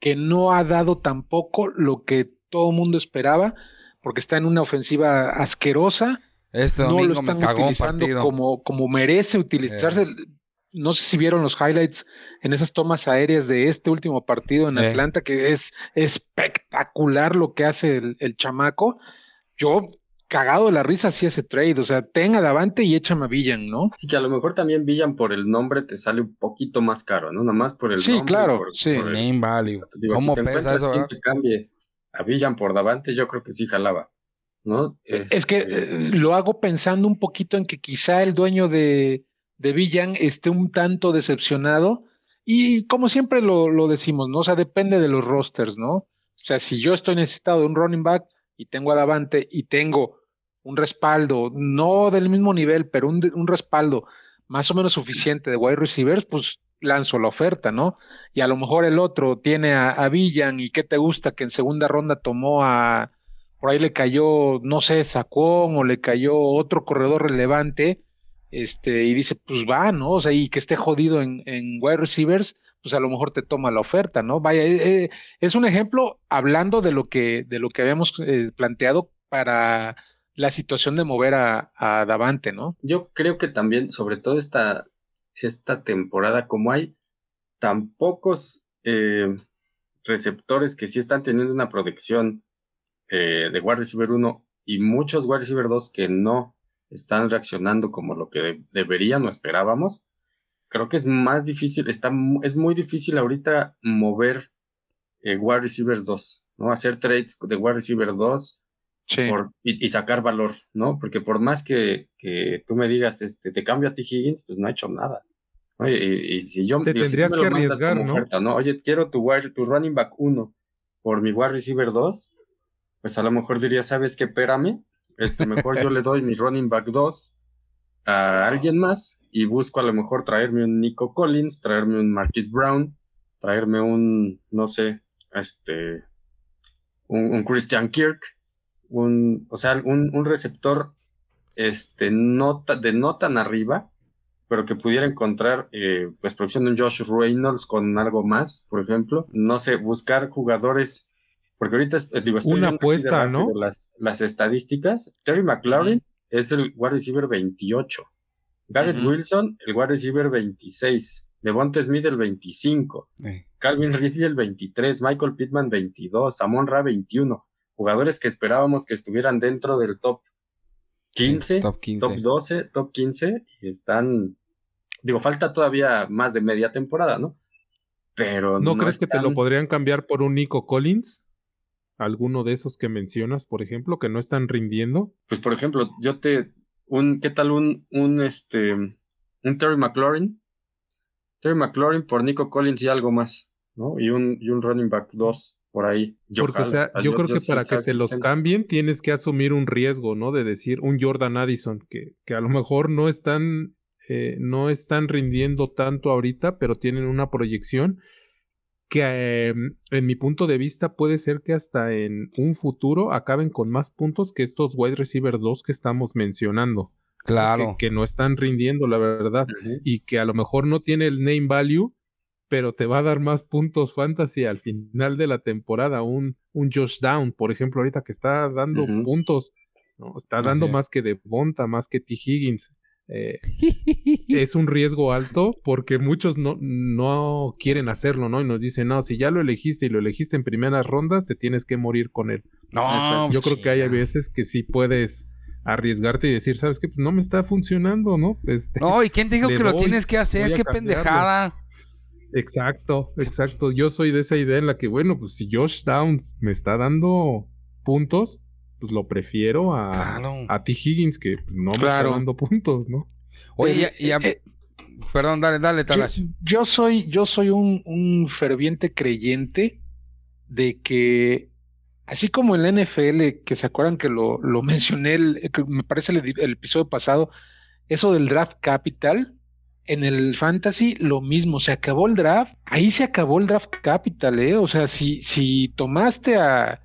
que no ha dado tampoco lo que todo mundo esperaba, porque está en una ofensiva asquerosa. Este no lo domingo me están un utilizando partido. Eh. como, como merece utilizarse. No sé si vieron los highlights en esas tomas aéreas de este último partido en Eh. Atlanta, que es espectacular lo que hace el, el chamaco. Yo, cagado de la risa, hacía ese trade. O sea, ten a Davante y échame a Villan, ¿no? Y que a lo mejor también Villan por el nombre te sale un poquito más caro, ¿no? Nada más por el Sí, nombre. claro, por- sí. por el- Name value. digo, ¿Cómo si te pesa eso? que cambie a Villan por Davante, yo creo que sí jalaba, ¿no? Es que Este, eh, lo hago pensando un poquito en que quizá el dueño de, de Villan esté un tanto decepcionado. Y como siempre lo, lo decimos, ¿no? O sea, depende de los rosters, ¿no? O sea, si yo estoy necesitado de un running back y tengo a Davante y tengo un respaldo, no del mismo nivel, pero un, un respaldo más o menos suficiente de wide receivers, pues lanzo la oferta, ¿no? Y a lo mejor el otro tiene a, Villan y qué te gusta que en segunda ronda tomó a, por ahí le cayó, no sé, Sacón o le cayó otro corredor relevante, este, y dice, pues va, ¿no? O sea, y que esté jodido en, en wide receivers, pues a lo mejor te toma la oferta, ¿no? Vaya, eh, eh, es un ejemplo hablando de lo que, de lo que habíamos eh, planteado para la situación de mover a, a Davante, ¿no? Yo creo que también, sobre todo esta, esta temporada, como hay tan pocos eh, receptores que sí están teniendo una protección eh, de wide receiver 1 y muchos wide receiver 2 que no están reaccionando como lo que de- deberían o esperábamos, creo que es más difícil, está, es muy difícil ahorita mover eh, wide receiver 2, ¿no? Hacer trades de wide receiver 2 Sí. por- y, y sacar valor, ¿no? Porque por más que, que tú me digas, este, te cambio a ti Higgins, pues no ha hecho nada. Y, y si yo Te digo, si tú tendrías me que arriesgar, ¿no? oferta, ¿no? Oye, quiero tu, wide- tu running back 1 por mi wide receiver 2, pues a lo mejor diría, ¿sabes qué? Espérame, este, mejor yo le doy mi running back 2 a alguien más y busco a lo mejor traerme un Nico Collins, traerme un Marquis Brown, traerme un, no sé, este, un, un Christian Kirk, un, o sea, un, un receptor este, no ta- de no tan arriba, pero que pudiera encontrar eh, pues producción de un Josh Reynolds con algo más, por ejemplo. No sé, buscar jugadores, porque ahorita digo, estoy Una. Las, las estadísticas. Terry McLaurin es el wide receiver 28. Garrett. Wilson, el wide receiver 26. Devonta Smith, el 25. Eh, Calvin Ridley el 23, Michael Pittman 22, Amon Ra 21. Jugadores que esperábamos que estuvieran dentro del top 15, sí, top 15. top 12, top 15 y están, digo, falta todavía más de media temporada, ¿no? Pero ¿No, crees que te lo podrían cambiar por un Nico Collins? ¿Alguno de esos que mencionas, por ejemplo, que no están rindiendo? Pues por ejemplo, yo te, un, ¿qué tal un, un, este, un Terry McLaurin? Terry McLaurin por Nico Collins y algo más, ¿no? Y un, y un running back 2 por ahí. Yo Porque, o sea, Ah, yo, creo que sí, para que ¿sabes te los cambien tienes que asumir un riesgo, ¿no? De decir un Jordan Addison, que, que a lo mejor no están, eh, no están rindiendo tanto ahorita, pero tienen una proyección que em, en mi punto de vista puede ser que hasta en un futuro acaben con más puntos que estos wide receiver 2 que estamos mencionando. Claro. Que, no están rindiendo, la verdad. Y que a lo mejor no tiene el name value, pero te va a dar más puntos fantasy al final de la temporada. Un, un Josh Down, por ejemplo, ahorita que está dando puntos. ¿no? Está dando más que de Bonta, más que T. Higgins. Eh, es un riesgo alto porque muchos no, no quieren hacerlo, ¿no? Y nos dicen, no, si ya lo elegiste y lo elegiste en primeras rondas, te tienes que morir con él. No, yo creo que hay veces que sí puedes arriesgarte y decir, ¿sabes qué? Pues no me está funcionando, ¿no? Este, no, ¿y quién te dijo que lo tienes que hacer? ¡Qué pendejada! Exacto, exacto. Yo soy de esa idea en la que, bueno, pues si Josh Downs me está dando puntos, pues lo prefiero a, a T. Higgins, que pues, no me está dando puntos, ¿no? Oye, ya, eh, perdón, dale, dale, Talash. Yo, soy, yo soy un, ferviente creyente de que, así como en la NFL, que se acuerdan que lo, lo mencioné, me parece el, el episodio pasado, eso del draft capital, en el fantasy lo mismo, se acabó el draft, ahí se acabó el draft capital, ¿eh? O sea, si, si tomaste a,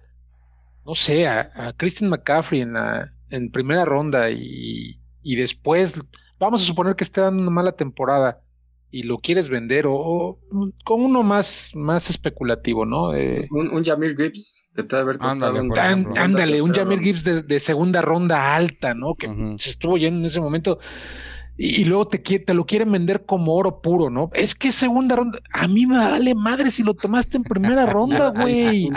no sé, a, Christian McCaffrey en la en primera ronda y, y, después, vamos a suponer que esté dando una mala temporada y lo quieres vender o, con uno más, más especulativo, ¿no? un, un Jamir Gibbs que te haber ándale, un, ándale, un Jamir Gibbs de, segunda ronda alta, ¿no? Que se estuvo yendo en ese momento y, luego te, te lo quieren vender como oro puro, ¿no? Es que segunda ronda, a mí me vale madre si lo tomaste en primera ronda, güey.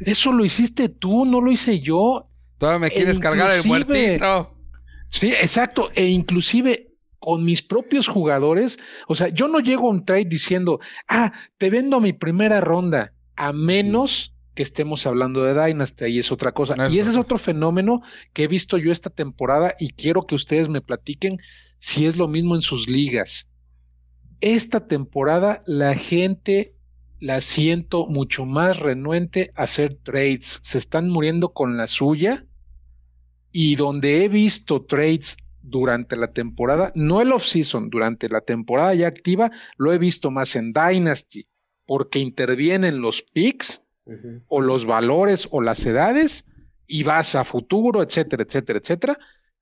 Eso lo hiciste tú, no lo hice yo. Todavía me quieres e cargar el muertito. Sí, exacto. E inclusive con mis propios jugadores, o sea, yo no llego a un trade diciendo, ah, te vendo mi primera ronda, a menos que estemos hablando de Dynasty, y es otra cosa. y ese es otro fenómeno que he visto yo esta temporada y quiero que ustedes me platiquen si es lo mismo en sus ligas. Esta temporada la gente la siento mucho más renuente a hacer trades. Se están muriendo con la suya. Y donde he visto trades durante la temporada, no el off-season, durante la temporada ya activa, lo he visto más en Dynasty, porque intervienen los picks o los valores o las edades y vas a futuro, etcétera, etcétera, etcétera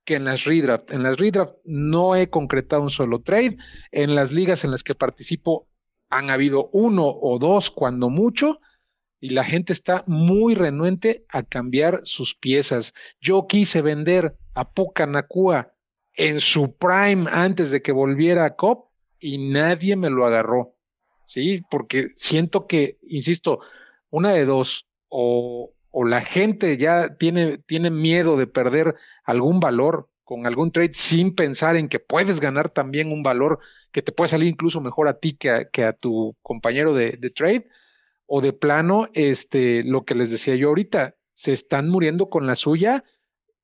que en las redraft. En las redraft no he concretado un solo trade. En las ligas en las que participo han habido uno o dos cuando mucho y la gente está muy renuente a cambiar sus piezas. Yo quise vender a Pucanacua en su prime antes de que volviera a COP y nadie me lo agarró. Sí, porque siento que, insisto, una de dos, o, o la gente ya tiene, tiene miedo de perder algún valor con algún trade sin pensar en que puedes ganar también un valor que te puede salir incluso mejor a ti que a, que a tu compañero de, trade, o de plano, este, lo que les decía yo ahorita, se están muriendo con la suya,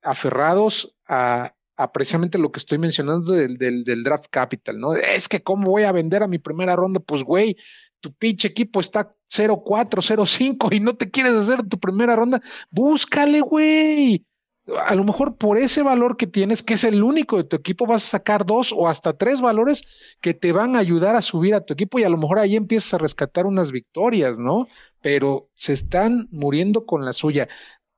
aferrados a, precisamente lo que estoy mencionando del, del, del, draft capital, ¿no? Es que cómo voy a vender a mi primera ronda, pues güey, tu pinche equipo está 0-4, 0-5 y no te quieres hacer tu primera ronda, búscale, güey a lo mejor por ese valor que tienes, que es el único de tu equipo, vas a sacar dos o hasta tres valores que te van a ayudar a subir a tu equipo y a lo mejor ahí empiezas a rescatar unas victorias, ¿no? Pero se están muriendo con la suya.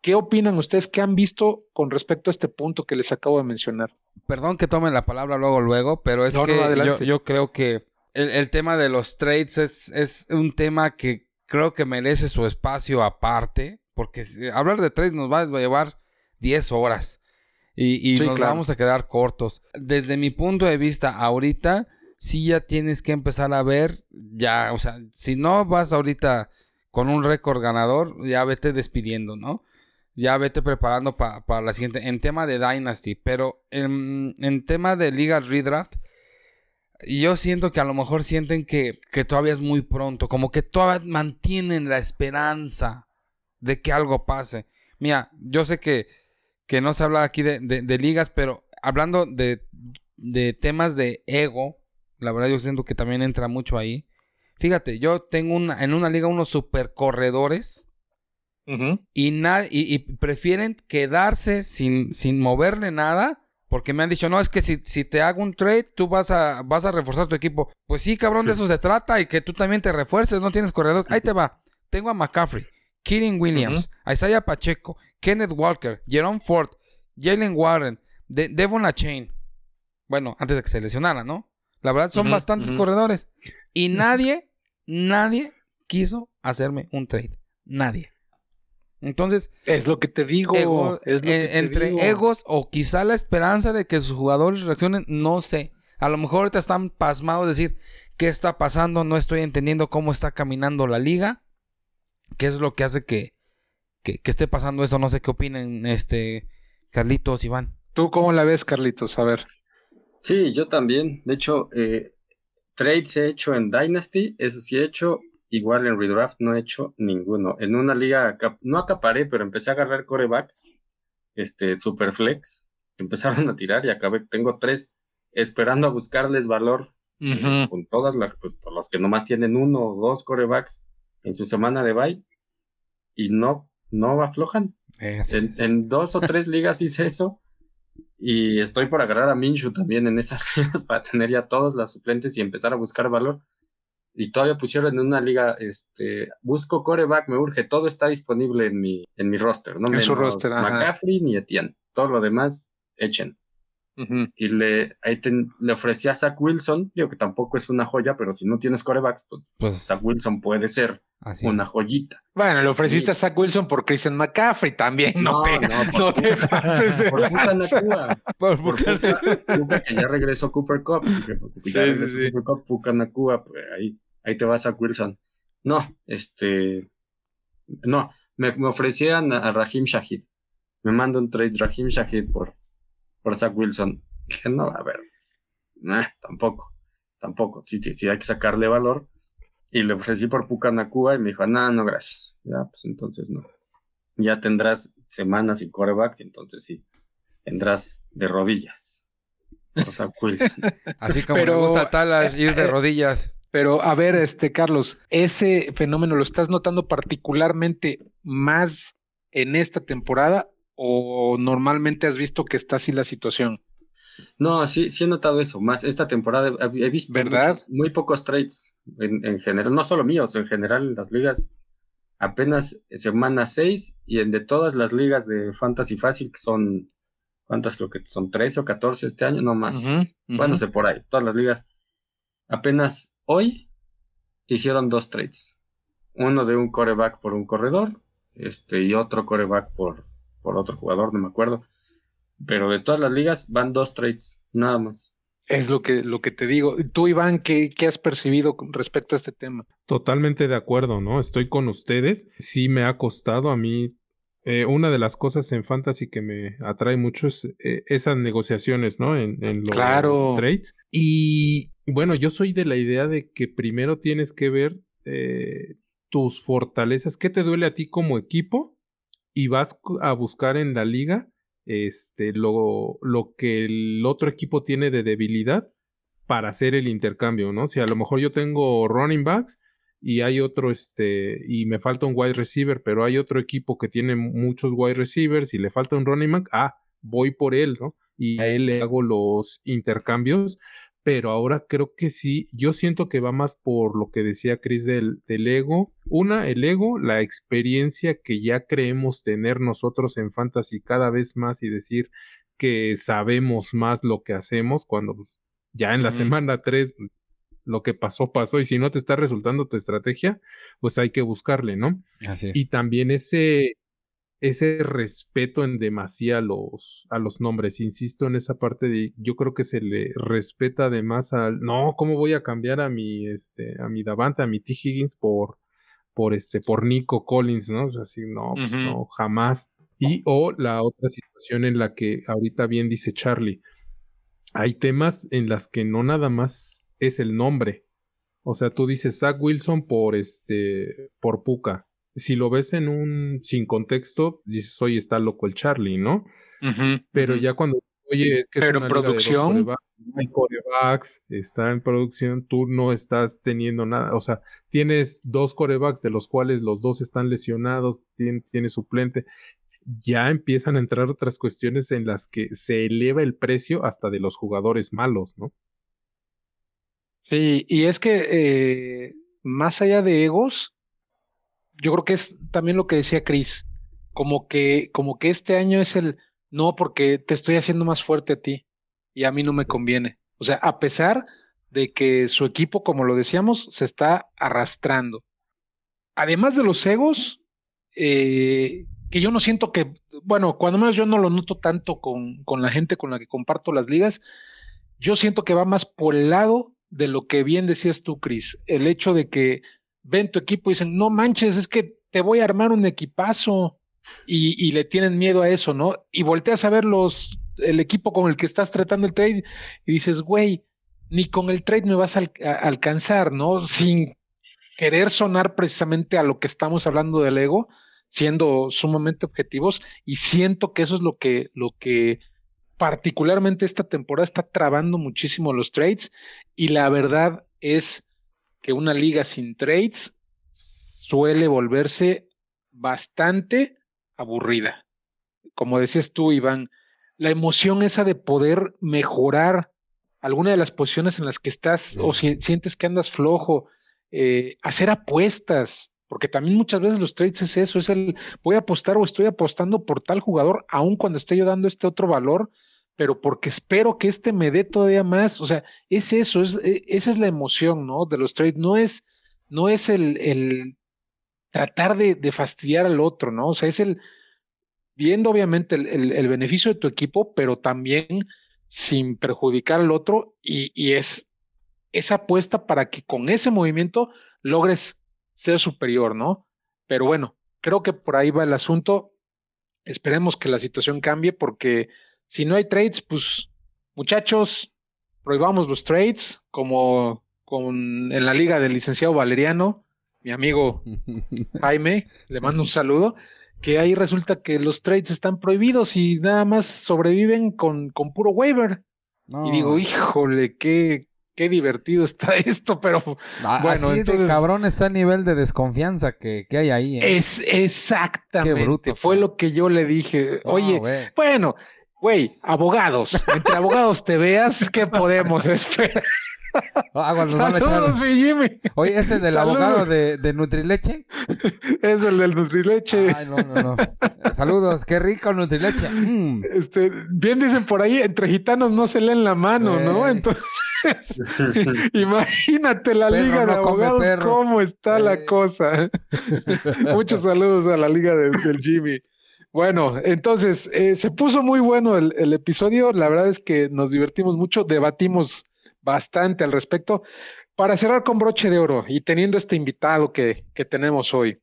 ¿Qué opinan ustedes? ¿Qué han visto con respecto a este punto que les acabo de mencionar? Perdón que tomen la palabra luego, luego, pero es que yo, creo que el, tema de los trades es, es un tema que creo que merece su espacio aparte, porque hablar de trades nos va a llevar 10 horas. Y, nos vamos a quedar cortos. Desde mi punto de vista, ahorita sí ya tienes que empezar a ver, ya, o sea, si no vas ahorita con un récord ganador, ya vete despidiendo, ¿no? Ya vete preparando para la siguiente. En tema de Dynasty, pero en, en tema de Liga Redraft, yo siento que a lo mejor sienten que, que todavía es muy pronto, como que todavía mantienen la esperanza de que algo pase. Mira, yo sé que que no se habla aquí de, ligas, pero hablando de, temas de ego, la verdad yo siento que también entra mucho ahí. Fíjate, yo tengo una, en una liga unos super corredores y, y, prefieren quedarse sin, sin moverle nada Porque me han dicho, no, es que si, si te hago un trade, tú vas a, vas a reforzar tu equipo. Pues sí, cabrón, de eso se trata y que tú también te refuerces, no tienes corredores. Ahí te va. Tengo a McCaffrey, Keenan Williams, Isaiah Pacheco, Kenneth Walker, Jerome Ford, Jalen Warren, Devon Chain. Bueno, antes de que se lesionara, ¿no? La verdad son bastantes corredores. Y nadie, nadie quiso hacerme un trade. Nadie. Entonces. Es lo que te digo. Eh, entre egos o quizá la esperanza de que sus jugadores reaccionen, no sé. A lo mejor ahorita están pasmados de decir qué está pasando, no estoy entendiendo cómo está caminando la liga. ¿Qué es lo que hace que, que, esté pasando esto? No sé qué opinen, este, Carlitos, Iván. ¿Tú cómo la ves, Carlitos? A ver. Sí, yo también. De hecho, eh, trades he hecho en Dynasty, eso sí he hecho. Igual en redraft no he hecho ninguno. En una liga no acaparé, pero empecé a agarrar corebacks, este, super flex. Empezaron a tirar y acabé, tengo tres, esperando a buscarles valor con todas las, pues los que nomás tienen uno o dos corebacks en su semana de bye y no, no aflojan. En, en, dos o tres ligas hice eso y estoy por agarrar a Minshu también en esas ligas para tener ya todos las suplentes y empezar a buscar valor y todavía pusieron en una liga, este, busco coreback, me urge, todo está disponible en mi, en mi roster, ¿no? En su roster, McCaffrey ni Etienne, todo lo demás, echen. Y le, ahí le ofrecí a Zach Wilson, digo que tampoco es una joya, pero si no tienes corebacks, pues, pues Zach Wilson puede ser una joyita. Bueno, le ofreciste a Zach Wilson por Christian McCaffrey también, no, te, no, te pases de por Por Puka, que ya regresó Cooper Cup, porque ya regresó Cooper Cup, Puka Nakua, pues ahí ahí te vas a Wilson. No, este, no, me, ofrecían a, Rahim Shahid. Me manda un trade Rahim Shahid por, por Zach Wilson. Dije, no, a ver, tampoco, tampoco. Sí, sí, hay que sacarle valor. Y le ofrecí por Pucanacua y me dijo, no, no, gracias. Ya, pues entonces no. Ya tendrás semanas y coreback, y entonces sí, tendrás de rodillas. O sea, Wilson. Así como me gusta Talas ir de eh, rodillas. Pero a ver, este Carlos, ese fenómeno lo estás notando particularmente más en esta temporada o normalmente has visto que está así la situación? No, sí, sí he notado eso. Más esta temporada he visto ¿verdad? muy pocos trades en, general, no solo míos, en general en las ligas. Apenas semana 6 y en de todas las ligas de Fantasy Fácil, que son, ¿cuántas creo que son? 13 o 14 este año, no más. Bueno, sé por ahí, todas las ligas. Apenas Hoy hicieron dos trades. Uno de un coreback por un corredor, este, y otro coreback por, por otro jugador, no me acuerdo. Pero de todas las ligas van dos trades, nada más. Es lo que, lo que te digo. Tú, Iván, ¿qué, ¿qué, has percibido respecto a este tema? Totalmente de acuerdo, ¿no? Estoy con ustedes. Sí me ha costado a mí. Eh, una de las cosas en Fantasy que me atrae mucho es eh, esas negociaciones, ¿no? En, en los trades. Y bueno, yo soy de la idea de que primero tienes que ver eh, tus fortalezas, qué te duele a ti como equipo y vas a buscar en la liga este, lo, lo que el otro equipo tiene de debilidad para hacer el intercambio, ¿no? Si a lo mejor yo tengo running backs y hay otro, este, y me falta un wide receiver, pero hay otro equipo que tiene muchos wide receivers y le falta un running back, ah, voy por él, ¿no? Y a él le hago los intercambios pero ahora creo que sí, yo siento que va más por lo que decía Chris del, del, ego. Una, el ego, la experiencia que ya creemos tener nosotros en fantasy cada vez más y decir que sabemos más lo que hacemos cuando pues, ya en la semana 3 pues, lo que pasó pasó y si no te está resultando tu estrategia, pues hay que buscarle, ¿no? Así Y también ese ese respeto en demasía a los, a los nombres. Insisto en esa parte de, yo creo que se le respeta además al, no, ¿cómo voy a cambiar a mi, este, a mi Davante, a mi T. Higgins por, por este, por Nico Collins, ¿no? O sea, así, no, pues no, jamás. Y o la otra situación en la que ahorita bien dice Charlie, hay temas en las que no nada más es el nombre. O sea, tú dices Zach Wilson por este, por Puka si lo ves en un sin contexto, dices, oye, está loco el Charlie, ¿no? Pero ya cuando, oye, es que Pero en producción. Hay corebacks, está en producción, tú no estás teniendo nada, o sea, tienes dos corebacks de los cuales los dos están lesionados, tiene, tiene suplente. ya empiezan a entrar otras cuestiones en las que se eleva el precio hasta de los jugadores malos, ¿no? Sí, y es que eh, más allá de egos, yo creo que es también lo que decía Chris, como que, como que este año es el no, porque te estoy haciendo más fuerte a ti y a mí no me conviene. O sea, a pesar de que su equipo, como lo decíamos, se está arrastrando. Además de los egos, eh, que yo no siento que, bueno, cuando menos yo no lo noto tanto con, con la gente con la que comparto las ligas, yo siento que va más por el lado de lo que bien decías tú, Chris, el hecho de que ven tu equipo y dicen, no manches, es que te voy a armar un equipazo y, le tienen miedo a eso, ¿no? Y volteas a ver los, el equipo con el que estás tratando el trade y dices, güey, ni con el trade me vas a, alcanzar, ¿no? Sin querer sonar precisamente a lo que estamos hablando del ego, siendo sumamente objetivos y siento que eso es lo que, lo que particularmente esta temporada está trabando muchísimo los trades y la verdad es que una liga sin trades suele volverse bastante aburrida. Como decías tú, Iván, la emoción esa de poder mejorar alguna de las posiciones en las que estás o si sientes que andas flojo, eh, hacer apuestas, porque también muchas veces los trades es eso, es el voy a apostar o estoy apostando por tal jugador, aun cuando esté yo dando este otro valor, pero porque espero que este me dé todavía más. O sea, es eso, es, e, esa es la emoción, ¿no? De los trades. No es, no es el, el tratar de, de, fastidiar al otro, ¿no? O sea, es el viendo obviamente el, el, beneficio de tu equipo, pero también sin perjudicar al otro, y, y es esa apuesta para que con ese movimiento logres ser superior, ¿no? Pero bueno, creo que por ahí va el asunto. Esperemos que la situación cambie porque si no hay trades, pues muchachos, prohibamos los trades, como con, en la liga del licenciado Valeriano, mi amigo Jaime, le mando un saludo, que ahí resulta que los trades están prohibidos y nada más sobreviven con, con puro waiver. Y digo, híjole, qué, qué divertido está esto, pero ah, bueno, así entonces, de cabrón está el nivel de desconfianza que, que hay ahí. ¿eh? Es exactamente, fue lo que yo le dije. Oye, bueno, Güey, abogados. Entre abogados te veas, ¿qué podemos esperar? Ah, Saludos, mi Jimmy. Oye, ¿es el del abogado de, de, Nutrileche? Es el del Nutrileche. Ay, no, no, no. Saludos, qué rico Nutrileche. Mm. Este, bien dicen por ahí, entre gitanos no se leen la mano, ¿no? Entonces, imagínate la liga de abogados, cómo está la cosa. Muchos saludos a la liga del Jimmy. Bueno, entonces eh, se puso muy bueno el, episodio. La verdad es que nos divertimos mucho, debatimos bastante al respecto. Para cerrar con broche de oro y teniendo este invitado que, que tenemos hoy,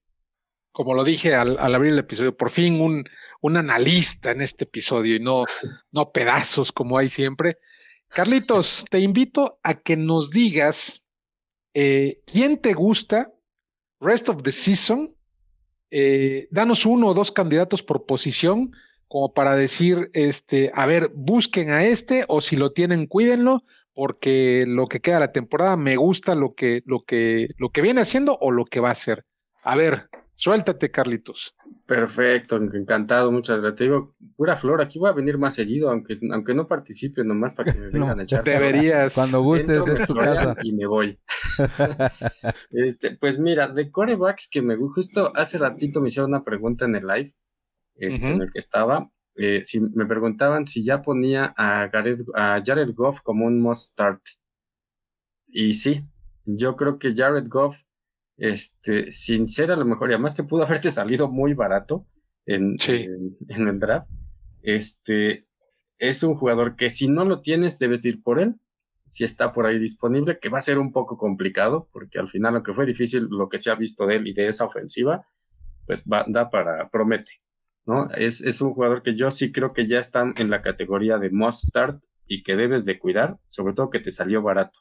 como lo dije al, abrir el episodio, por fin un, un, analista en este episodio y no, no pedazos como hay siempre. Carlitos, te invito a que nos digas eh, quién te gusta Rest of the Season eh, danos uno o dos candidatos por posición como para decir, este, a ver, busquen a este o si lo tienen, cuídenlo, porque lo que queda de la temporada me gusta lo que, lo que, lo que viene haciendo o lo que va a hacer. A ver, Suéltate, Carlitos. Perfecto, encantado, muchas gracias. Te digo, pura flor, aquí voy a venir más seguido, aunque, aunque no participe, nomás para que me vengan a echar. Deberías. Cuando gustes, es tu casa. Y me voy. este, pues mira, de corebacks que me justo hace ratito me hicieron una pregunta en el live, este, en el que estaba. Eh, si me preguntaban si ya ponía a, a Jared Goff como un must start. Y sí, yo creo que Jared Goff este, sin ser a lo mejor, y además que pudo haberte salido muy barato en, en, el draft, este, es un jugador que si no lo tienes, debes ir por él, si está por ahí disponible, que va a ser un poco complicado, porque al final, aunque fue difícil, lo que se ha visto de él y de esa ofensiva, pues va, da para, promete, ¿no? Es, es un jugador que yo sí creo que ya está en la categoría de must start y que debes de cuidar, sobre todo que te salió barato.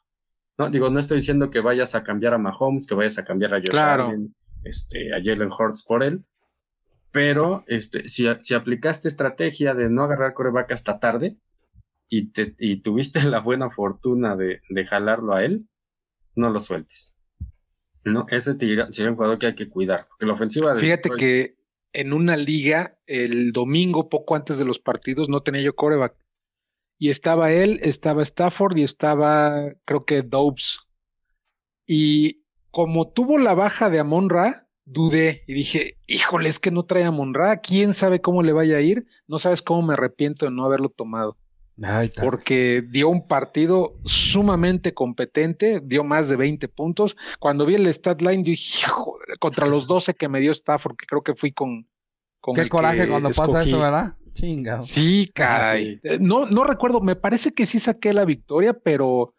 No, digo, no estoy diciendo que vayas a cambiar a Mahomes, que vayas a cambiar a Josh Allen, este, a Jalen Hurts por él, pero este, si, si aplicaste estrategia de no agarrar coreback hasta tarde y, te, y tuviste la buena fortuna de, de, jalarlo a él, no lo sueltes. No, ese sería un jugador que hay que cuidar, porque la ofensiva Fíjate que en una liga el domingo, poco antes de los partidos, no tenía yo coreback. Y estaba él, estaba Stafford y estaba, creo que Dobbs. Y como tuvo la baja de Amon Ra, dudé y dije, híjole, es que no trae Amon Ra, quién sabe cómo le vaya a ir, no sabes cómo me arrepiento de no haberlo tomado. porque dio un partido sumamente competente, dio más de 20 puntos. Cuando vi el stat line, dije, contra los 12 que me dio Stafford, que creo que fui con. con Qué coraje cuando pasa eso, ¿verdad? Chinga. Sí, caray. Eh, no, no recuerdo, me parece que sí saqué la victoria, pero,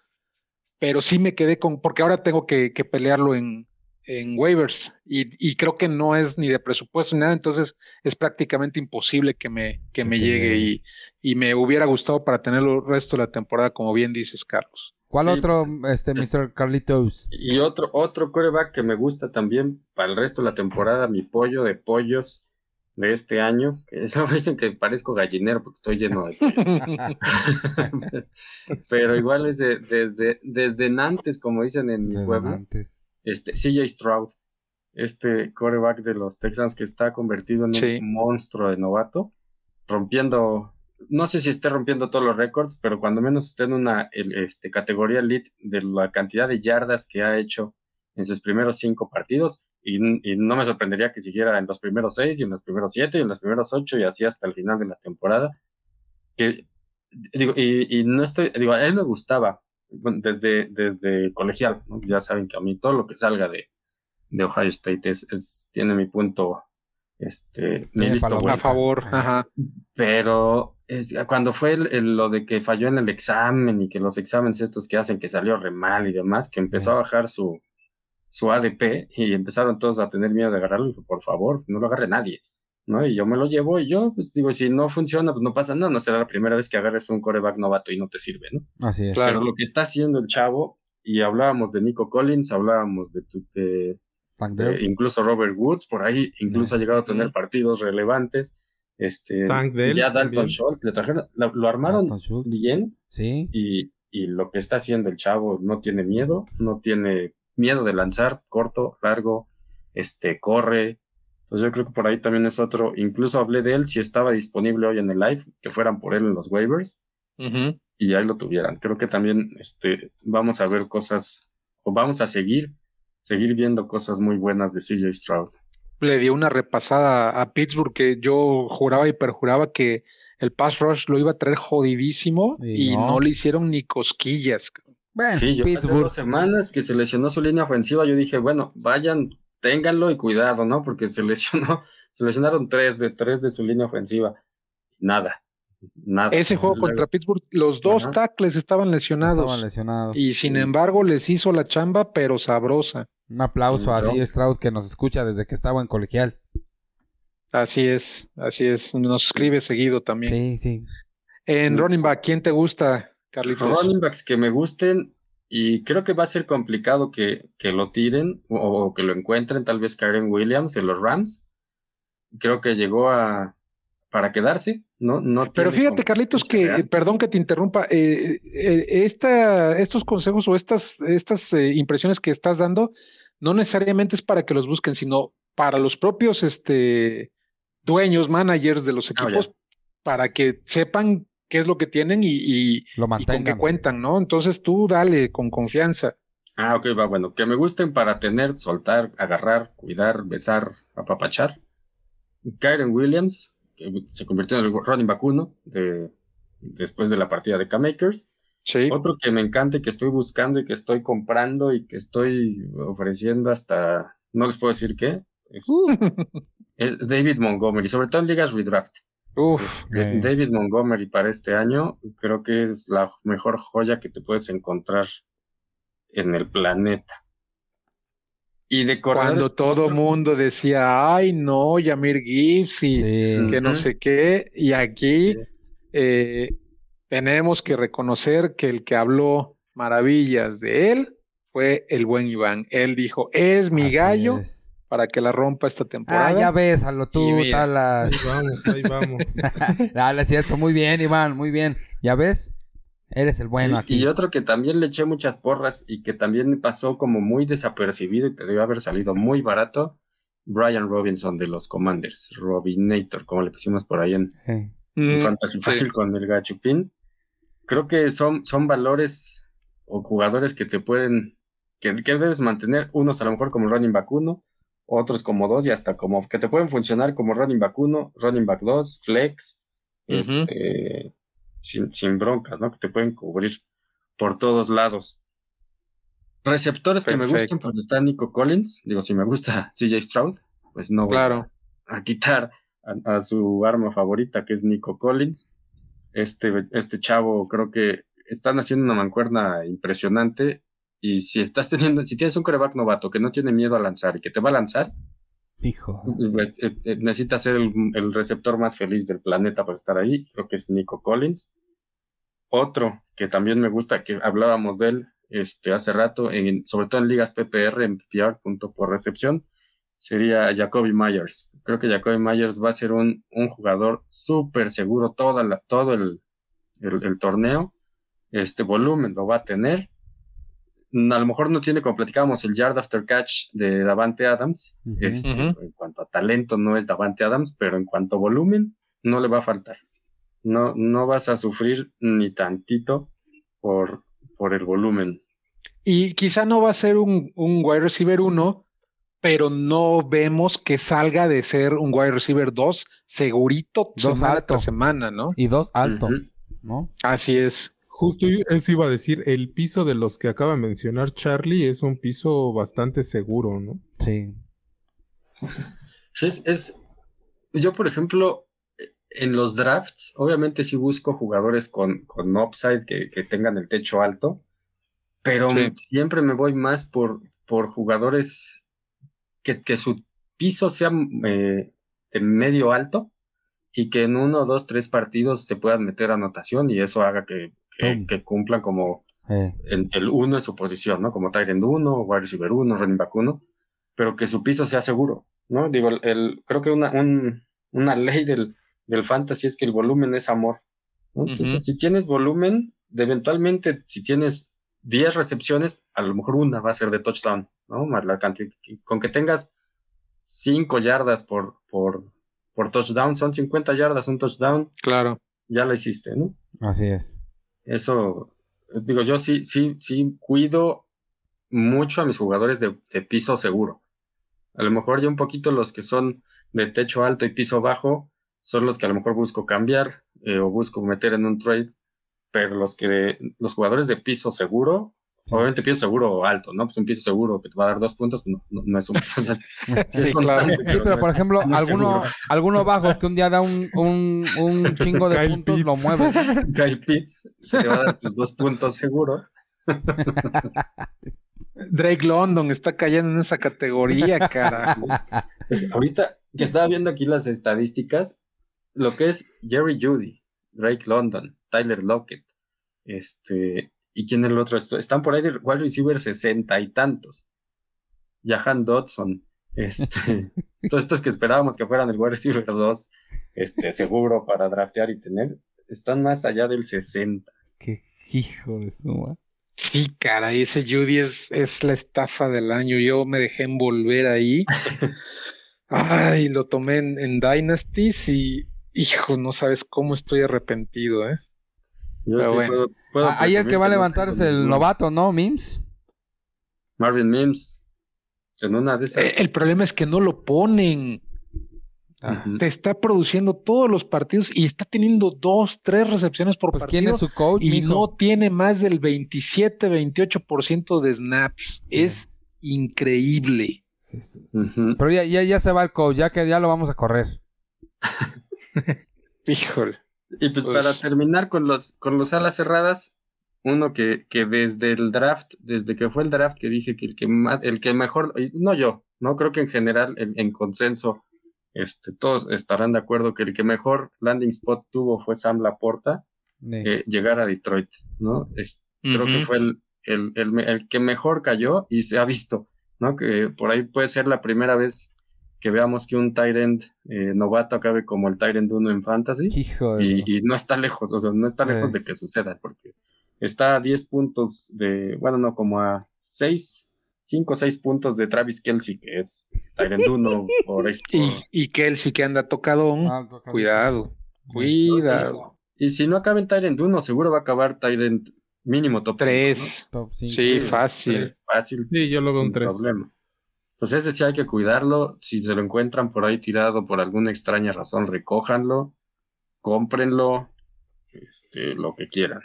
pero sí me quedé con, porque ahora tengo que, que pelearlo en, en waivers y, y, creo que no es ni de presupuesto ni nada, entonces es prácticamente imposible que me, que me llegue y, y, me hubiera gustado para tenerlo el resto de la temporada, como bien dices, Carlos. ¿Cuál otro, pues, este, Mr. Carlitos? Y otro, otro quarterback que me gusta también para el resto de la temporada, mi pollo de pollos de este año. Eso dicen que parezco gallinero porque estoy lleno de Pero igual es desde, desde Nantes, como dicen en mi pueblo. Este, CJ Stroud, este coreback de los Texans que está convertido en un monstruo de novato, rompiendo, no sé si esté rompiendo todos los récords, pero cuando menos esté en una este, categoría elite de la cantidad de yardas que ha hecho en sus primeros cinco partidos y, no me sorprendería que siguiera en los primeros seis y en los primeros siete y en los primeros ocho y así hasta el final de la temporada. Que, digo, y, no estoy, digo, a él me gustaba desde, desde colegial, ya saben que a mí todo lo que salga de, de Ohio State es, tiene mi punto, este, mi visto a favor, ajá. Pero es, cuando fue lo de que falló en el examen y que los exámenes estos que hacen que salió re mal y demás, que empezó a bajar su, su ADP y empezaron todos a tener miedo de agarrarlo. por favor, no lo agarre nadie. ¿no? Y yo me lo llevo y yo, pues digo, si no funciona, pues no pasa nada, no será la primera vez que agarres un coreback novato y no te sirve, ¿no? Así es. Claro, lo que está haciendo el chavo, y hablábamos de Nico Collins, hablábamos de, de, incluso Robert Woods, por ahí incluso ha llegado a tener partidos relevantes. Este, ya Dalton Schultz, le trajeron, lo, armaron bien. Sí. Y, y lo que está haciendo el chavo no tiene miedo, no tiene miedo de lanzar corto, largo, este, corre. Entonces yo creo que por ahí también es otro, incluso hablé de él si estaba disponible hoy en el live, que fueran por él en los waivers y ahí lo tuvieran. Creo que también este, vamos a ver cosas, o vamos a seguir, seguir viendo cosas muy buenas de CJ Stroud. Le dio una repasada a Pittsburgh que yo juraba y perjuraba que el pass rush lo iba a traer jodidísimo y, no. le hicieron ni cosquillas sí, yo hace dos semanas que se lesionó su línea ofensiva, yo dije, bueno, vayan, ténganlo y cuidado, ¿no? Porque se lesionó, se lesionaron tres de tres de su línea ofensiva. Nada. Nada. Ese juego contra Pittsburgh, los dos tackles estaban lesionados. Estaban lesionados. Y sin embargo, les hizo la chamba, pero sabrosa. Un aplauso a C. Stroud que nos escucha desde que estaba en colegial. Así es, así es. Nos escribe seguido también. Sí, sí. En running back, ¿quién te gusta? Running backs que me gusten y creo que va a ser complicado que, que lo tiren o, que lo encuentren, tal vez Karen Williams de los Rams. Creo que llegó a para quedarse, ¿no? no Pero fíjate, Carlitos, que, perdón que te interrumpa, eh, eh, esta, estos consejos o estas, estas eh, impresiones que estás dando no necesariamente es para que los busquen, sino para los propios este, dueños, managers de los ah, equipos, para que sepan qué es lo que tienen y, lo con qué cuentan, ¿no? Entonces tú dale con confianza. Ah, ok, va, bueno, que me gusten para tener, soltar, agarrar, cuidar, besar, apapachar. Kyren Williams, que se convirtió en el running back uno de, después de la partida de K-Makers. Sí. Otro que me encanta y que estoy buscando y que estoy comprando y que estoy ofreciendo hasta, no les puedo decir qué, es, uh. es David Montgomery, sobre todo en ligas redraft. David Montgomery para este año creo que es la mejor joya que te puedes encontrar en el planeta. Y de Cuando todo mundo decía, ay no, Yamir Gibbs y que no sé qué, y aquí eh, tenemos que reconocer que el que habló maravillas de él fue el buen Iván. Él dijo, es mi gallo para que la rompa esta temporada. Ah, ya ves, a lo tú, talas. Ahí vamos, ahí vamos. Dale, es cierto, muy bien, Iván, muy bien. ¿Ya ves? Eres el bueno aquí. Y otro que también le eché muchas porras y que también pasó como muy desapercibido y te debe haber salido muy barato, Brian Robinson de los Commanders, Robinator, como le pusimos por ahí en, en Mm, Fantasy sí. Fácil con el Gachupín. Creo que son, son valores o jugadores que te pueden, que, que debes mantener, unos a lo mejor como running back 1, otros como 2 y hasta como que te pueden funcionar como running back 1, running back 2, flex, este, sin, sin broncas, ¿no? Que te pueden cubrir por todos lados. Receptores que me gustan, pues está Nico Collins. Digo, si me gusta CJ Stroud, pues no voy Claro. a, a quitar a, a su arma favorita, que es Nico Collins. Este, este chavo creo que están haciendo una mancuerna impresionante. Y si estás teniendo, si tienes un coreback novato que no tiene miedo a lanzar y que te va a lanzar, hijo. pues, eh, eh, necesitas ser el, el receptor más feliz del planeta para estar ahí. Creo que es Nico Collins. Otro que también me gusta, que hablábamos de él este, hace rato, en, sobre todo en ligas PPR, en PPR, punto por recepción, sería Jacoby Myers. Creo que Jacoby Myers va a ser un, un jugador súper seguro toda la- todo el, el- el torneo. Este volumen lo va a tener. Mm, A lo mejor no tiene, como platicábamos, el yard after catch de Davante Adams. Este. En cuanto a talento, no es Davante Adams, pero en cuanto a volumen, no le va a faltar. No, no vas a sufrir ni tantito por, por el volumen. Y quizá no va a ser un, un wide receiver 1, pero no vemos que salga de ser un wide receiver 2 segurito Dos semana alto. semana, ¿no? Y dos alto. ¿no? Así es. Justo eso iba a decir, el piso de los que acaba de mencionar Charlie es un piso bastante seguro, ¿no? Sí. Sí, es, es- yo, por ejemplo, en los drafts, obviamente sí busco jugadores con, con upside que, que tengan el techo alto, pero Sí. siempre me voy más por, por jugadores que, que su piso sea eh, de medio alto y que en uno, dos, tres partidos se puedan meter anotación y eso haga que, que- que cumplan como Eh, en el uno en su posición, ¿no? Como Tyrant 1, wide receiver 1, running back 1, pero que su piso sea seguro, ¿no? Digo, el, el- creo que una, un- una ley del, del fantasy es que el volumen es amor, ¿no? Entonces, si tienes volumen, eventualmente, si tienes 10 recepciones, a lo mejor una va a ser de touchdown, ¿no? Más la cantidad, con que tengas 5 yardas por, por, por touchdown, son 50 yardas un touchdown, Claro. ya la hiciste, ¿no? así es. Eso, digo, yo sí, sí, sí cuido mucho a mis jugadores de, de piso seguro. A lo mejor ya un poquito los que son de techo alto y piso bajo son los que a lo mejor busco cambiar eh, o busco meter en un trade, pero los que los jugadores de piso seguro, obviamente piso seguro alto, ¿no? Pues un piso seguro que te va a dar dos puntos, no, no, no es un o sea, sí es pero no por es- ejemplo, no alguno, alguno bajo que un día da un, un, un chingo de Kyle puntos, Pitts. lo mueve. Kyle Pitts, que te va a dar tus dos puntos seguro. Drake London está cayendo en esa categoría, carajo. Pues, ahorita que estaba viendo aquí las estadísticas, lo que es Jerry Judy, Drake London, Tyler Lockett, este, y quién es el otro, Est- están por ahí de wide receiver sesenta y tantos. Jahan Dodson, este, todos estos que esperábamos que fueran el wide receiver 2, este, seguro para draftear y tener, están más allá del 60. Qué hijo de su madre. Sí, caray, ese Judy es, es la estafa del año. Yo me dejé envolver ahí. Ay, lo tomé en, en Dynasties y, hijo, no sabes cómo estoy arrepentido, ¿eh? Yo Pero sí bueno. puedo- puedo Ah, Ahí el que va a no levantar es el novato, ¿no? Mims. Marvin Mims. En una de esas. Eh, El problema es que no lo ponen. Te está produciendo todos los partidos y está teniendo dos, tres recepciones por Pues partido. quién es su coach, y mijo? no tiene más del 27, 28% de snaps. Sí. Es increíble. Pero ya, ya, ya se va el coach, ya que ya lo vamos a correr. Híjole. Y pues, para terminar con los, con los alas cerradas, uno que, que desde el draft, desde que fue el draft, que dije que el que más, el que mejor, no yo, no creo que en general, en, en consenso, este, todos estarán de acuerdo que el que mejor landing spot tuvo fue Sam Laporta, Sí. eh, llegar a Detroit, ¿no? Es- Creo que fue el, el, el el que mejor cayó y se ha visto, ¿no? Que por ahí puede ser la primera vez que veamos que un end eh, novato acabe como el end 1 en fantasy. Hijo de Y, y no está lejos, o sea, no está lejos Eh. de que suceda, porque está a 10 puntos de, bueno, no, como a 6, 5 o 6 puntos de Travis Kelsey, que es Tyrant 1 por, y, y Kelsey que anda tocado. Ah, Cuidado, cuidado. Y si no acaba en Tyrant 1, seguro va a acabar Tyrant mínimo top 3. Top cinco. Sí, fácil. Fácil. Sí, yo lo veo un sin 3. problema. Entonces ese sí hay que cuidarlo. Si se lo encuentran por ahí tirado por alguna extraña razón, recójanlo, cómprenlo, este, lo que quieran.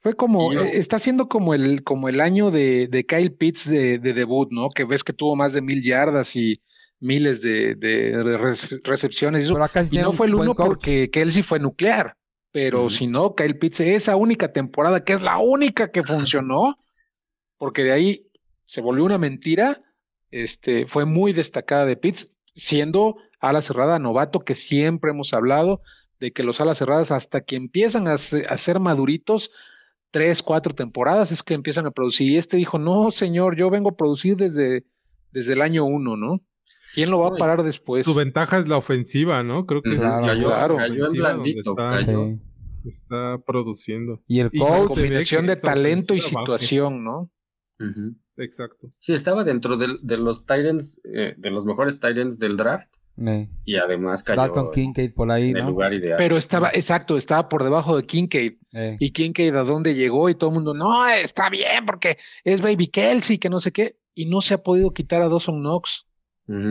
Fue como, yo- eh, está siendo como el, como el año de, de Kyle Pitts de, de debut, ¿no? Que ves que tuvo más de mil yardas y miles de, de re- recepciones. y eso. Pero acá sí Y no fue el uno coach. porque Kelsey fue nuclear. Pero si no, Kyle Pitts, esa única temporada, que es la única que funcionó, porque de ahí se volvió una mentira, este, fue muy destacada de Pitts, siendo ala cerrada novato, que siempre hemos hablado de que los alas cerradas, hasta que empiezan a, se- a ser maduritos, tres, cuatro temporadas, es que empiezan a producir. Y este dijo, no, señor, yo vengo a producir desde, desde el año uno, ¿no? ¿Quién lo va a parar después? Su ventaja es la ofensiva, ¿no? Creo que es cayó, claro. cayó donde blandito, está, cayó. Sí. está produciendo. Y el Y coach, combinación de talento y situación, ¿no? Ujú. Exacto. Sí, estaba dentro de, los Titans, de los mejores Titans del draft. eh, Y además cayó Dalton Kincaid por ahí, en el lugar ideal. Pero estaba, exacto, estaba por debajo de Kincaid. Eh, Y Kincaid a dónde llegó y todo el mundo, no, está bien porque es Baby Kelsey, que no sé qué. Y no se ha podido quitar a Dawson Knox,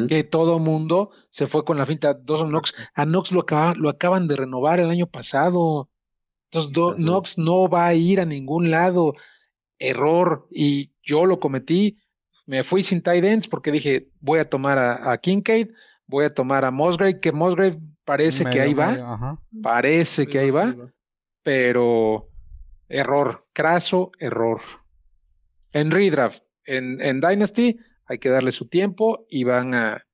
que todo el mundo se fue con la finta. Dawson Knox, a Knox lo, acaba- lo acaban de renovar el año pasado. Entonces, Do-. Knox no va a ir a ningún lado. Error. Y yo lo cometí. Me fui sin tight ends porque dije, voy a tomar a, a Kincaid, voy a tomar a Musgrave, que Musgrave parece que medio, ahí va. medio. Parece que ahí va pero error, craso error. En redraft, en, en Dynasty, hay que darle su tiempo y van a,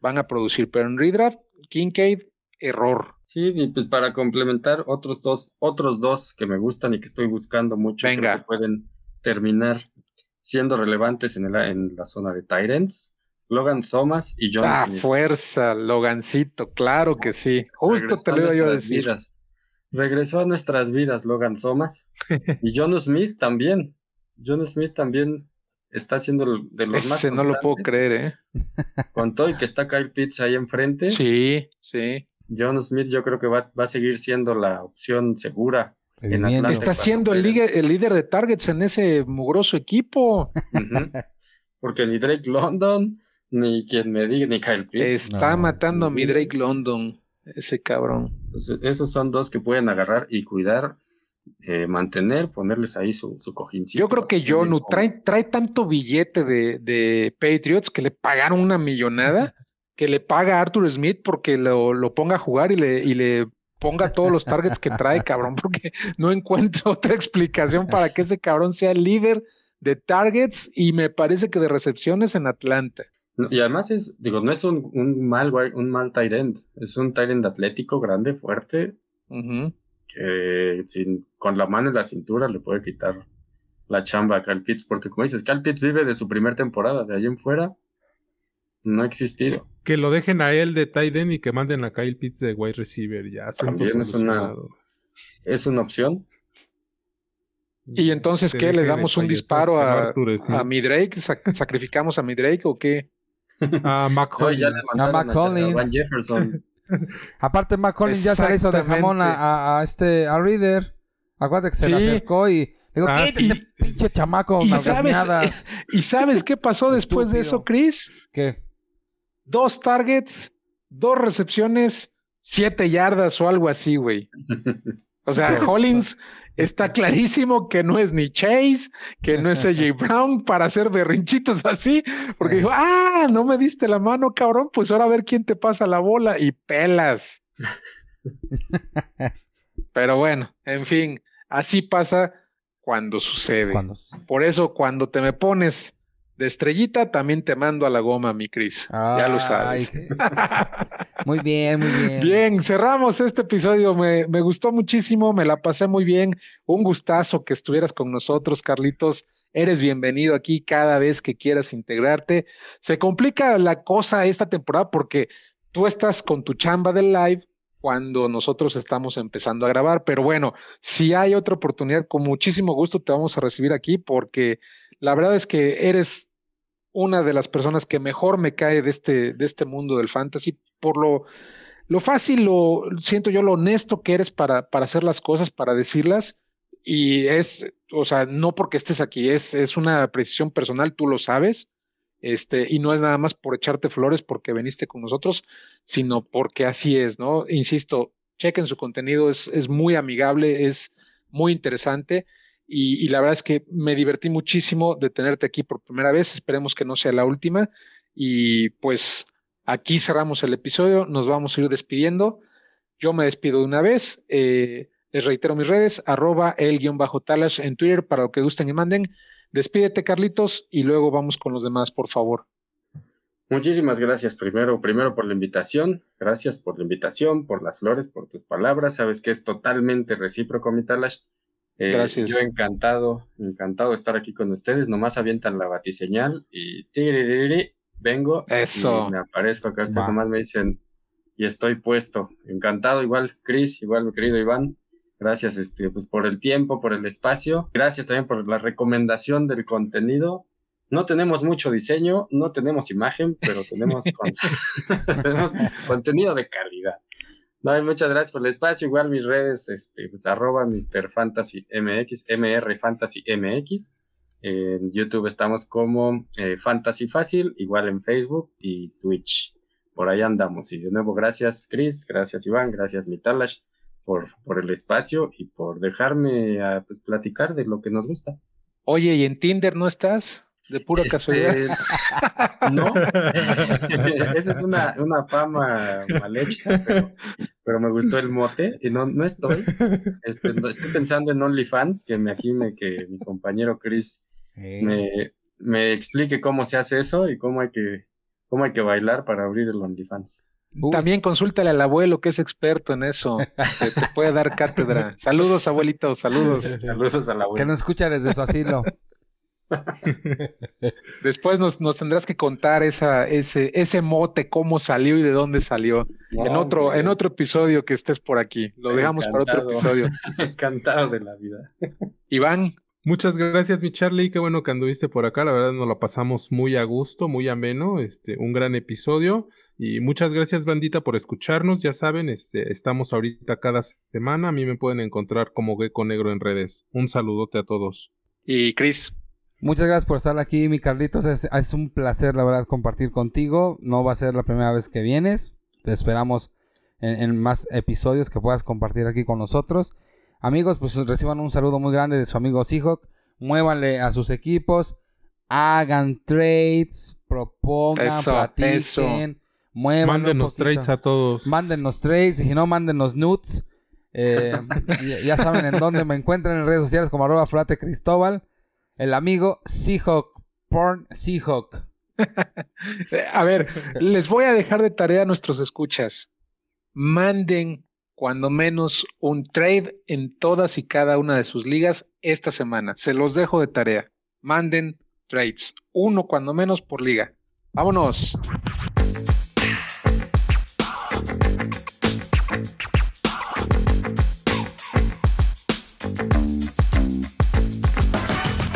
van a producir, pero en redraft, Kincaid, error. Sí, y pues para complementar otros dos, otros dos que me gustan y que estoy buscando mucho, creo Venga. que pueden terminar siendo relevantes en, el- en la zona de Tyrants. Logan Thomas y John Ah, Smith. fuerza, Logancito, claro que sí. Justo Regresó te lo iba yo a decir. vidas. Regresó a nuestras vidas Logan Thomas. y John Smith también. John Smith también está siendo el- de los más Ese no lo puedo creer, ¿eh? Con todo y que está Kyle Pitts ahí enfrente. Sí, sí. John Smith yo creo que va, va a seguir siendo la opción segura. Atlanta. Está siendo el líder, el líder de targets en ese mugroso equipo. Porque ni Drake London, ni quien me diga, ni Kyle Pitts. Está No. matando a mi Drake London, ese cabrón. Entonces, esos son dos que pueden agarrar y cuidar, eh, mantener, ponerles ahí su, su cojincito. Yo creo que Jonu trae, trae tanto billete de, de Patriots que le pagaron una millonada que le paga a Arthur Smith porque lo, lo ponga a jugar y le, y le ponga todos los targets que trae, cabrón, porque no encuentro otra explicación para que ese cabrón sea el líder de targets y me parece que de recepciones en Atlanta. Y además es, digo, no es un, un mal un mal tight end, es un tight end atlético, grande, fuerte, que sin, con la mano en la cintura le puede quitar la chamba a Kyle Pitts, porque como dices, Kyle Pitts vive de su primera temporada, de ahí en fuera no ha existido. Que lo dejen a él de tight end y que manden a Kyle Pitts de wide receiver. Ya, asunto También es una-. Es una opción. Y entonces, ¿qué? ¿Le damos un disparo a, Smith. a mi Drake? ¿Sac- ¿Sacrificamos a mi Drake o qué? A Mac No, le a Van Collins. Jefferson. Aparte, Mac Collins ya se le hizo de jamón a, a- a este, a Reader. Acuérdate que se le Sí. acercó y le digo, Ah, quítate, sí. pinche chamaco, Y sabes, miadas". ¿Y sabes qué pasó después de eso. Chris? ¿Qué? Dos targets, dos recepciones, siete yardas o algo así, güey. O sea, Hollins está clarísimo que no es ni Chase, que no es AJ Brown para hacer berrinchitos así, porque dijo, ah, no me diste la mano, cabrón, pues ahora a ver quién te pasa la bola y pelas. Pero bueno, en fin, así pasa cuando sucede. Por eso, cuando te me pones de estrellita, también te mando a la goma, mi Cris. ya lo sabes. Muy bien, muy bien. Bien, cerramos este episodio. Me, me gustó muchísimo, me la pasé muy bien. Un gustazo que estuvieras con nosotros, Carlitos. Eres bienvenido aquí cada vez que quieras integrarte. Se complica la cosa esta temporada porque tú estás con tu chamba del live cuando nosotros estamos empezando a grabar. Pero bueno, si hay otra oportunidad, con muchísimo gusto te vamos a recibir aquí porque la verdad es que eres una de las personas que mejor me cae de este, de este mundo del fantasy por lo, lo fácil, lo siento yo, lo honesto que eres para, para hacer las cosas, para decirlas. Y es, o sea, no porque estés aquí, es, es una precisión personal, tú lo sabes. Este, y no es nada más por echarte flores porque viniste con nosotros, sino porque así es, ¿no? Insisto, chequen su contenido, es, es muy amigable, es muy interesante y, la verdad es que me divertí muchísimo de tenerte aquí por primera vez, esperemos que no sea la última y pues aquí cerramos el episodio, nos vamos a ir despidiendo, yo me despido de una vez, eh, les reitero mis redes, arroba el guion bajo talash en Twitter para lo que gusten y manden. Despídete, Carlitos, y luego vamos con los demás, por favor. Muchísimas gracias primero, primero por la invitación, gracias por la invitación, por las flores, por tus palabras, sabes que es totalmente recíproco mi Talash. Eh, gracias. Yo encantado, encantado de estar aquí con ustedes, nomás avientan la batiseñal y vengo Eso. y me aparezco acá, ustedes nomás me dicen y estoy puesto. Encantado, igual Chris, igual mi querido Iván. Gracias este, pues, por el tiempo, por el espacio. Gracias también por la recomendación del contenido. No tenemos mucho diseño, no tenemos imagen, pero tenemos contenido de calidad. No, muchas gracias por el espacio. Igual mis redes, este, pues arroba Mr. Fantasy MX, MR Fantasy MX. En YouTube estamos como eh, Fantasy Fácil, igual en Facebook y Twitch. Por ahí andamos. Y de nuevo, gracias Chris, gracias Iván, gracias Mitalash por, por el espacio y por dejarme a, pues, platicar de lo que nos gusta. Oye, ¿y en Tinder no estás? De pura Este, casualidad. No, esa es una, una fama mal hecha, pero, pero me gustó el mote y no, no estoy. Este, no, estoy pensando en OnlyFans, que me me, que mi compañero Chris me, me explique cómo se hace eso y cómo hay que, cómo hay que bailar para abrir el OnlyFans. uy, También consúltale al abuelo que es experto en eso. Te, te puede dar cátedra. Saludos, abuelito, saludos. Saludos a la que nos escucha desde su asilo. Después nos, nos tendrás que contar esa, ese, ese mote, cómo salió y de dónde salió. en, otro, hombre, en otro episodio que estés por aquí. Lo dejamos para otro episodio. Encantado de la vida. Iván, Muchas gracias, mi Charlie. Qué bueno que anduviste por acá. La verdad nos la pasamos muy a gusto, muy ameno. Este, un gran episodio. Y muchas gracias, bandita, por escucharnos. Ya saben, este, estamos ahorita cada semana. A mí me pueden encontrar como Gecko Negro en redes. Un saludote a todos. y Chris. Muchas gracias por estar aquí, mi Carlitos. Es, es un placer, la verdad, compartir contigo. No va a ser la primera vez que vienes. Te esperamos en, en más episodios que puedas compartir aquí con nosotros. Amigos, pues reciban un saludo muy grande de su amigo Seahawk. Muévanle a sus equipos. Hagan trades. Propongan, Eso, platiquen. Un Mándenos trades a todos. Mándennos trades y si no, mándennos nudes. Eh, ya, ya saben en dónde me encuentran en redes sociales como arroba frate Cristóbal. El amigo Seahawk, Porn Seahawk. A ver, les voy a dejar de tarea a nuestros escuchas. Manden cuando menos un trade en todas y cada una de sus ligas esta semana. Se los dejo de tarea. Manden trades. Uno cuando menos por liga. Vámonos.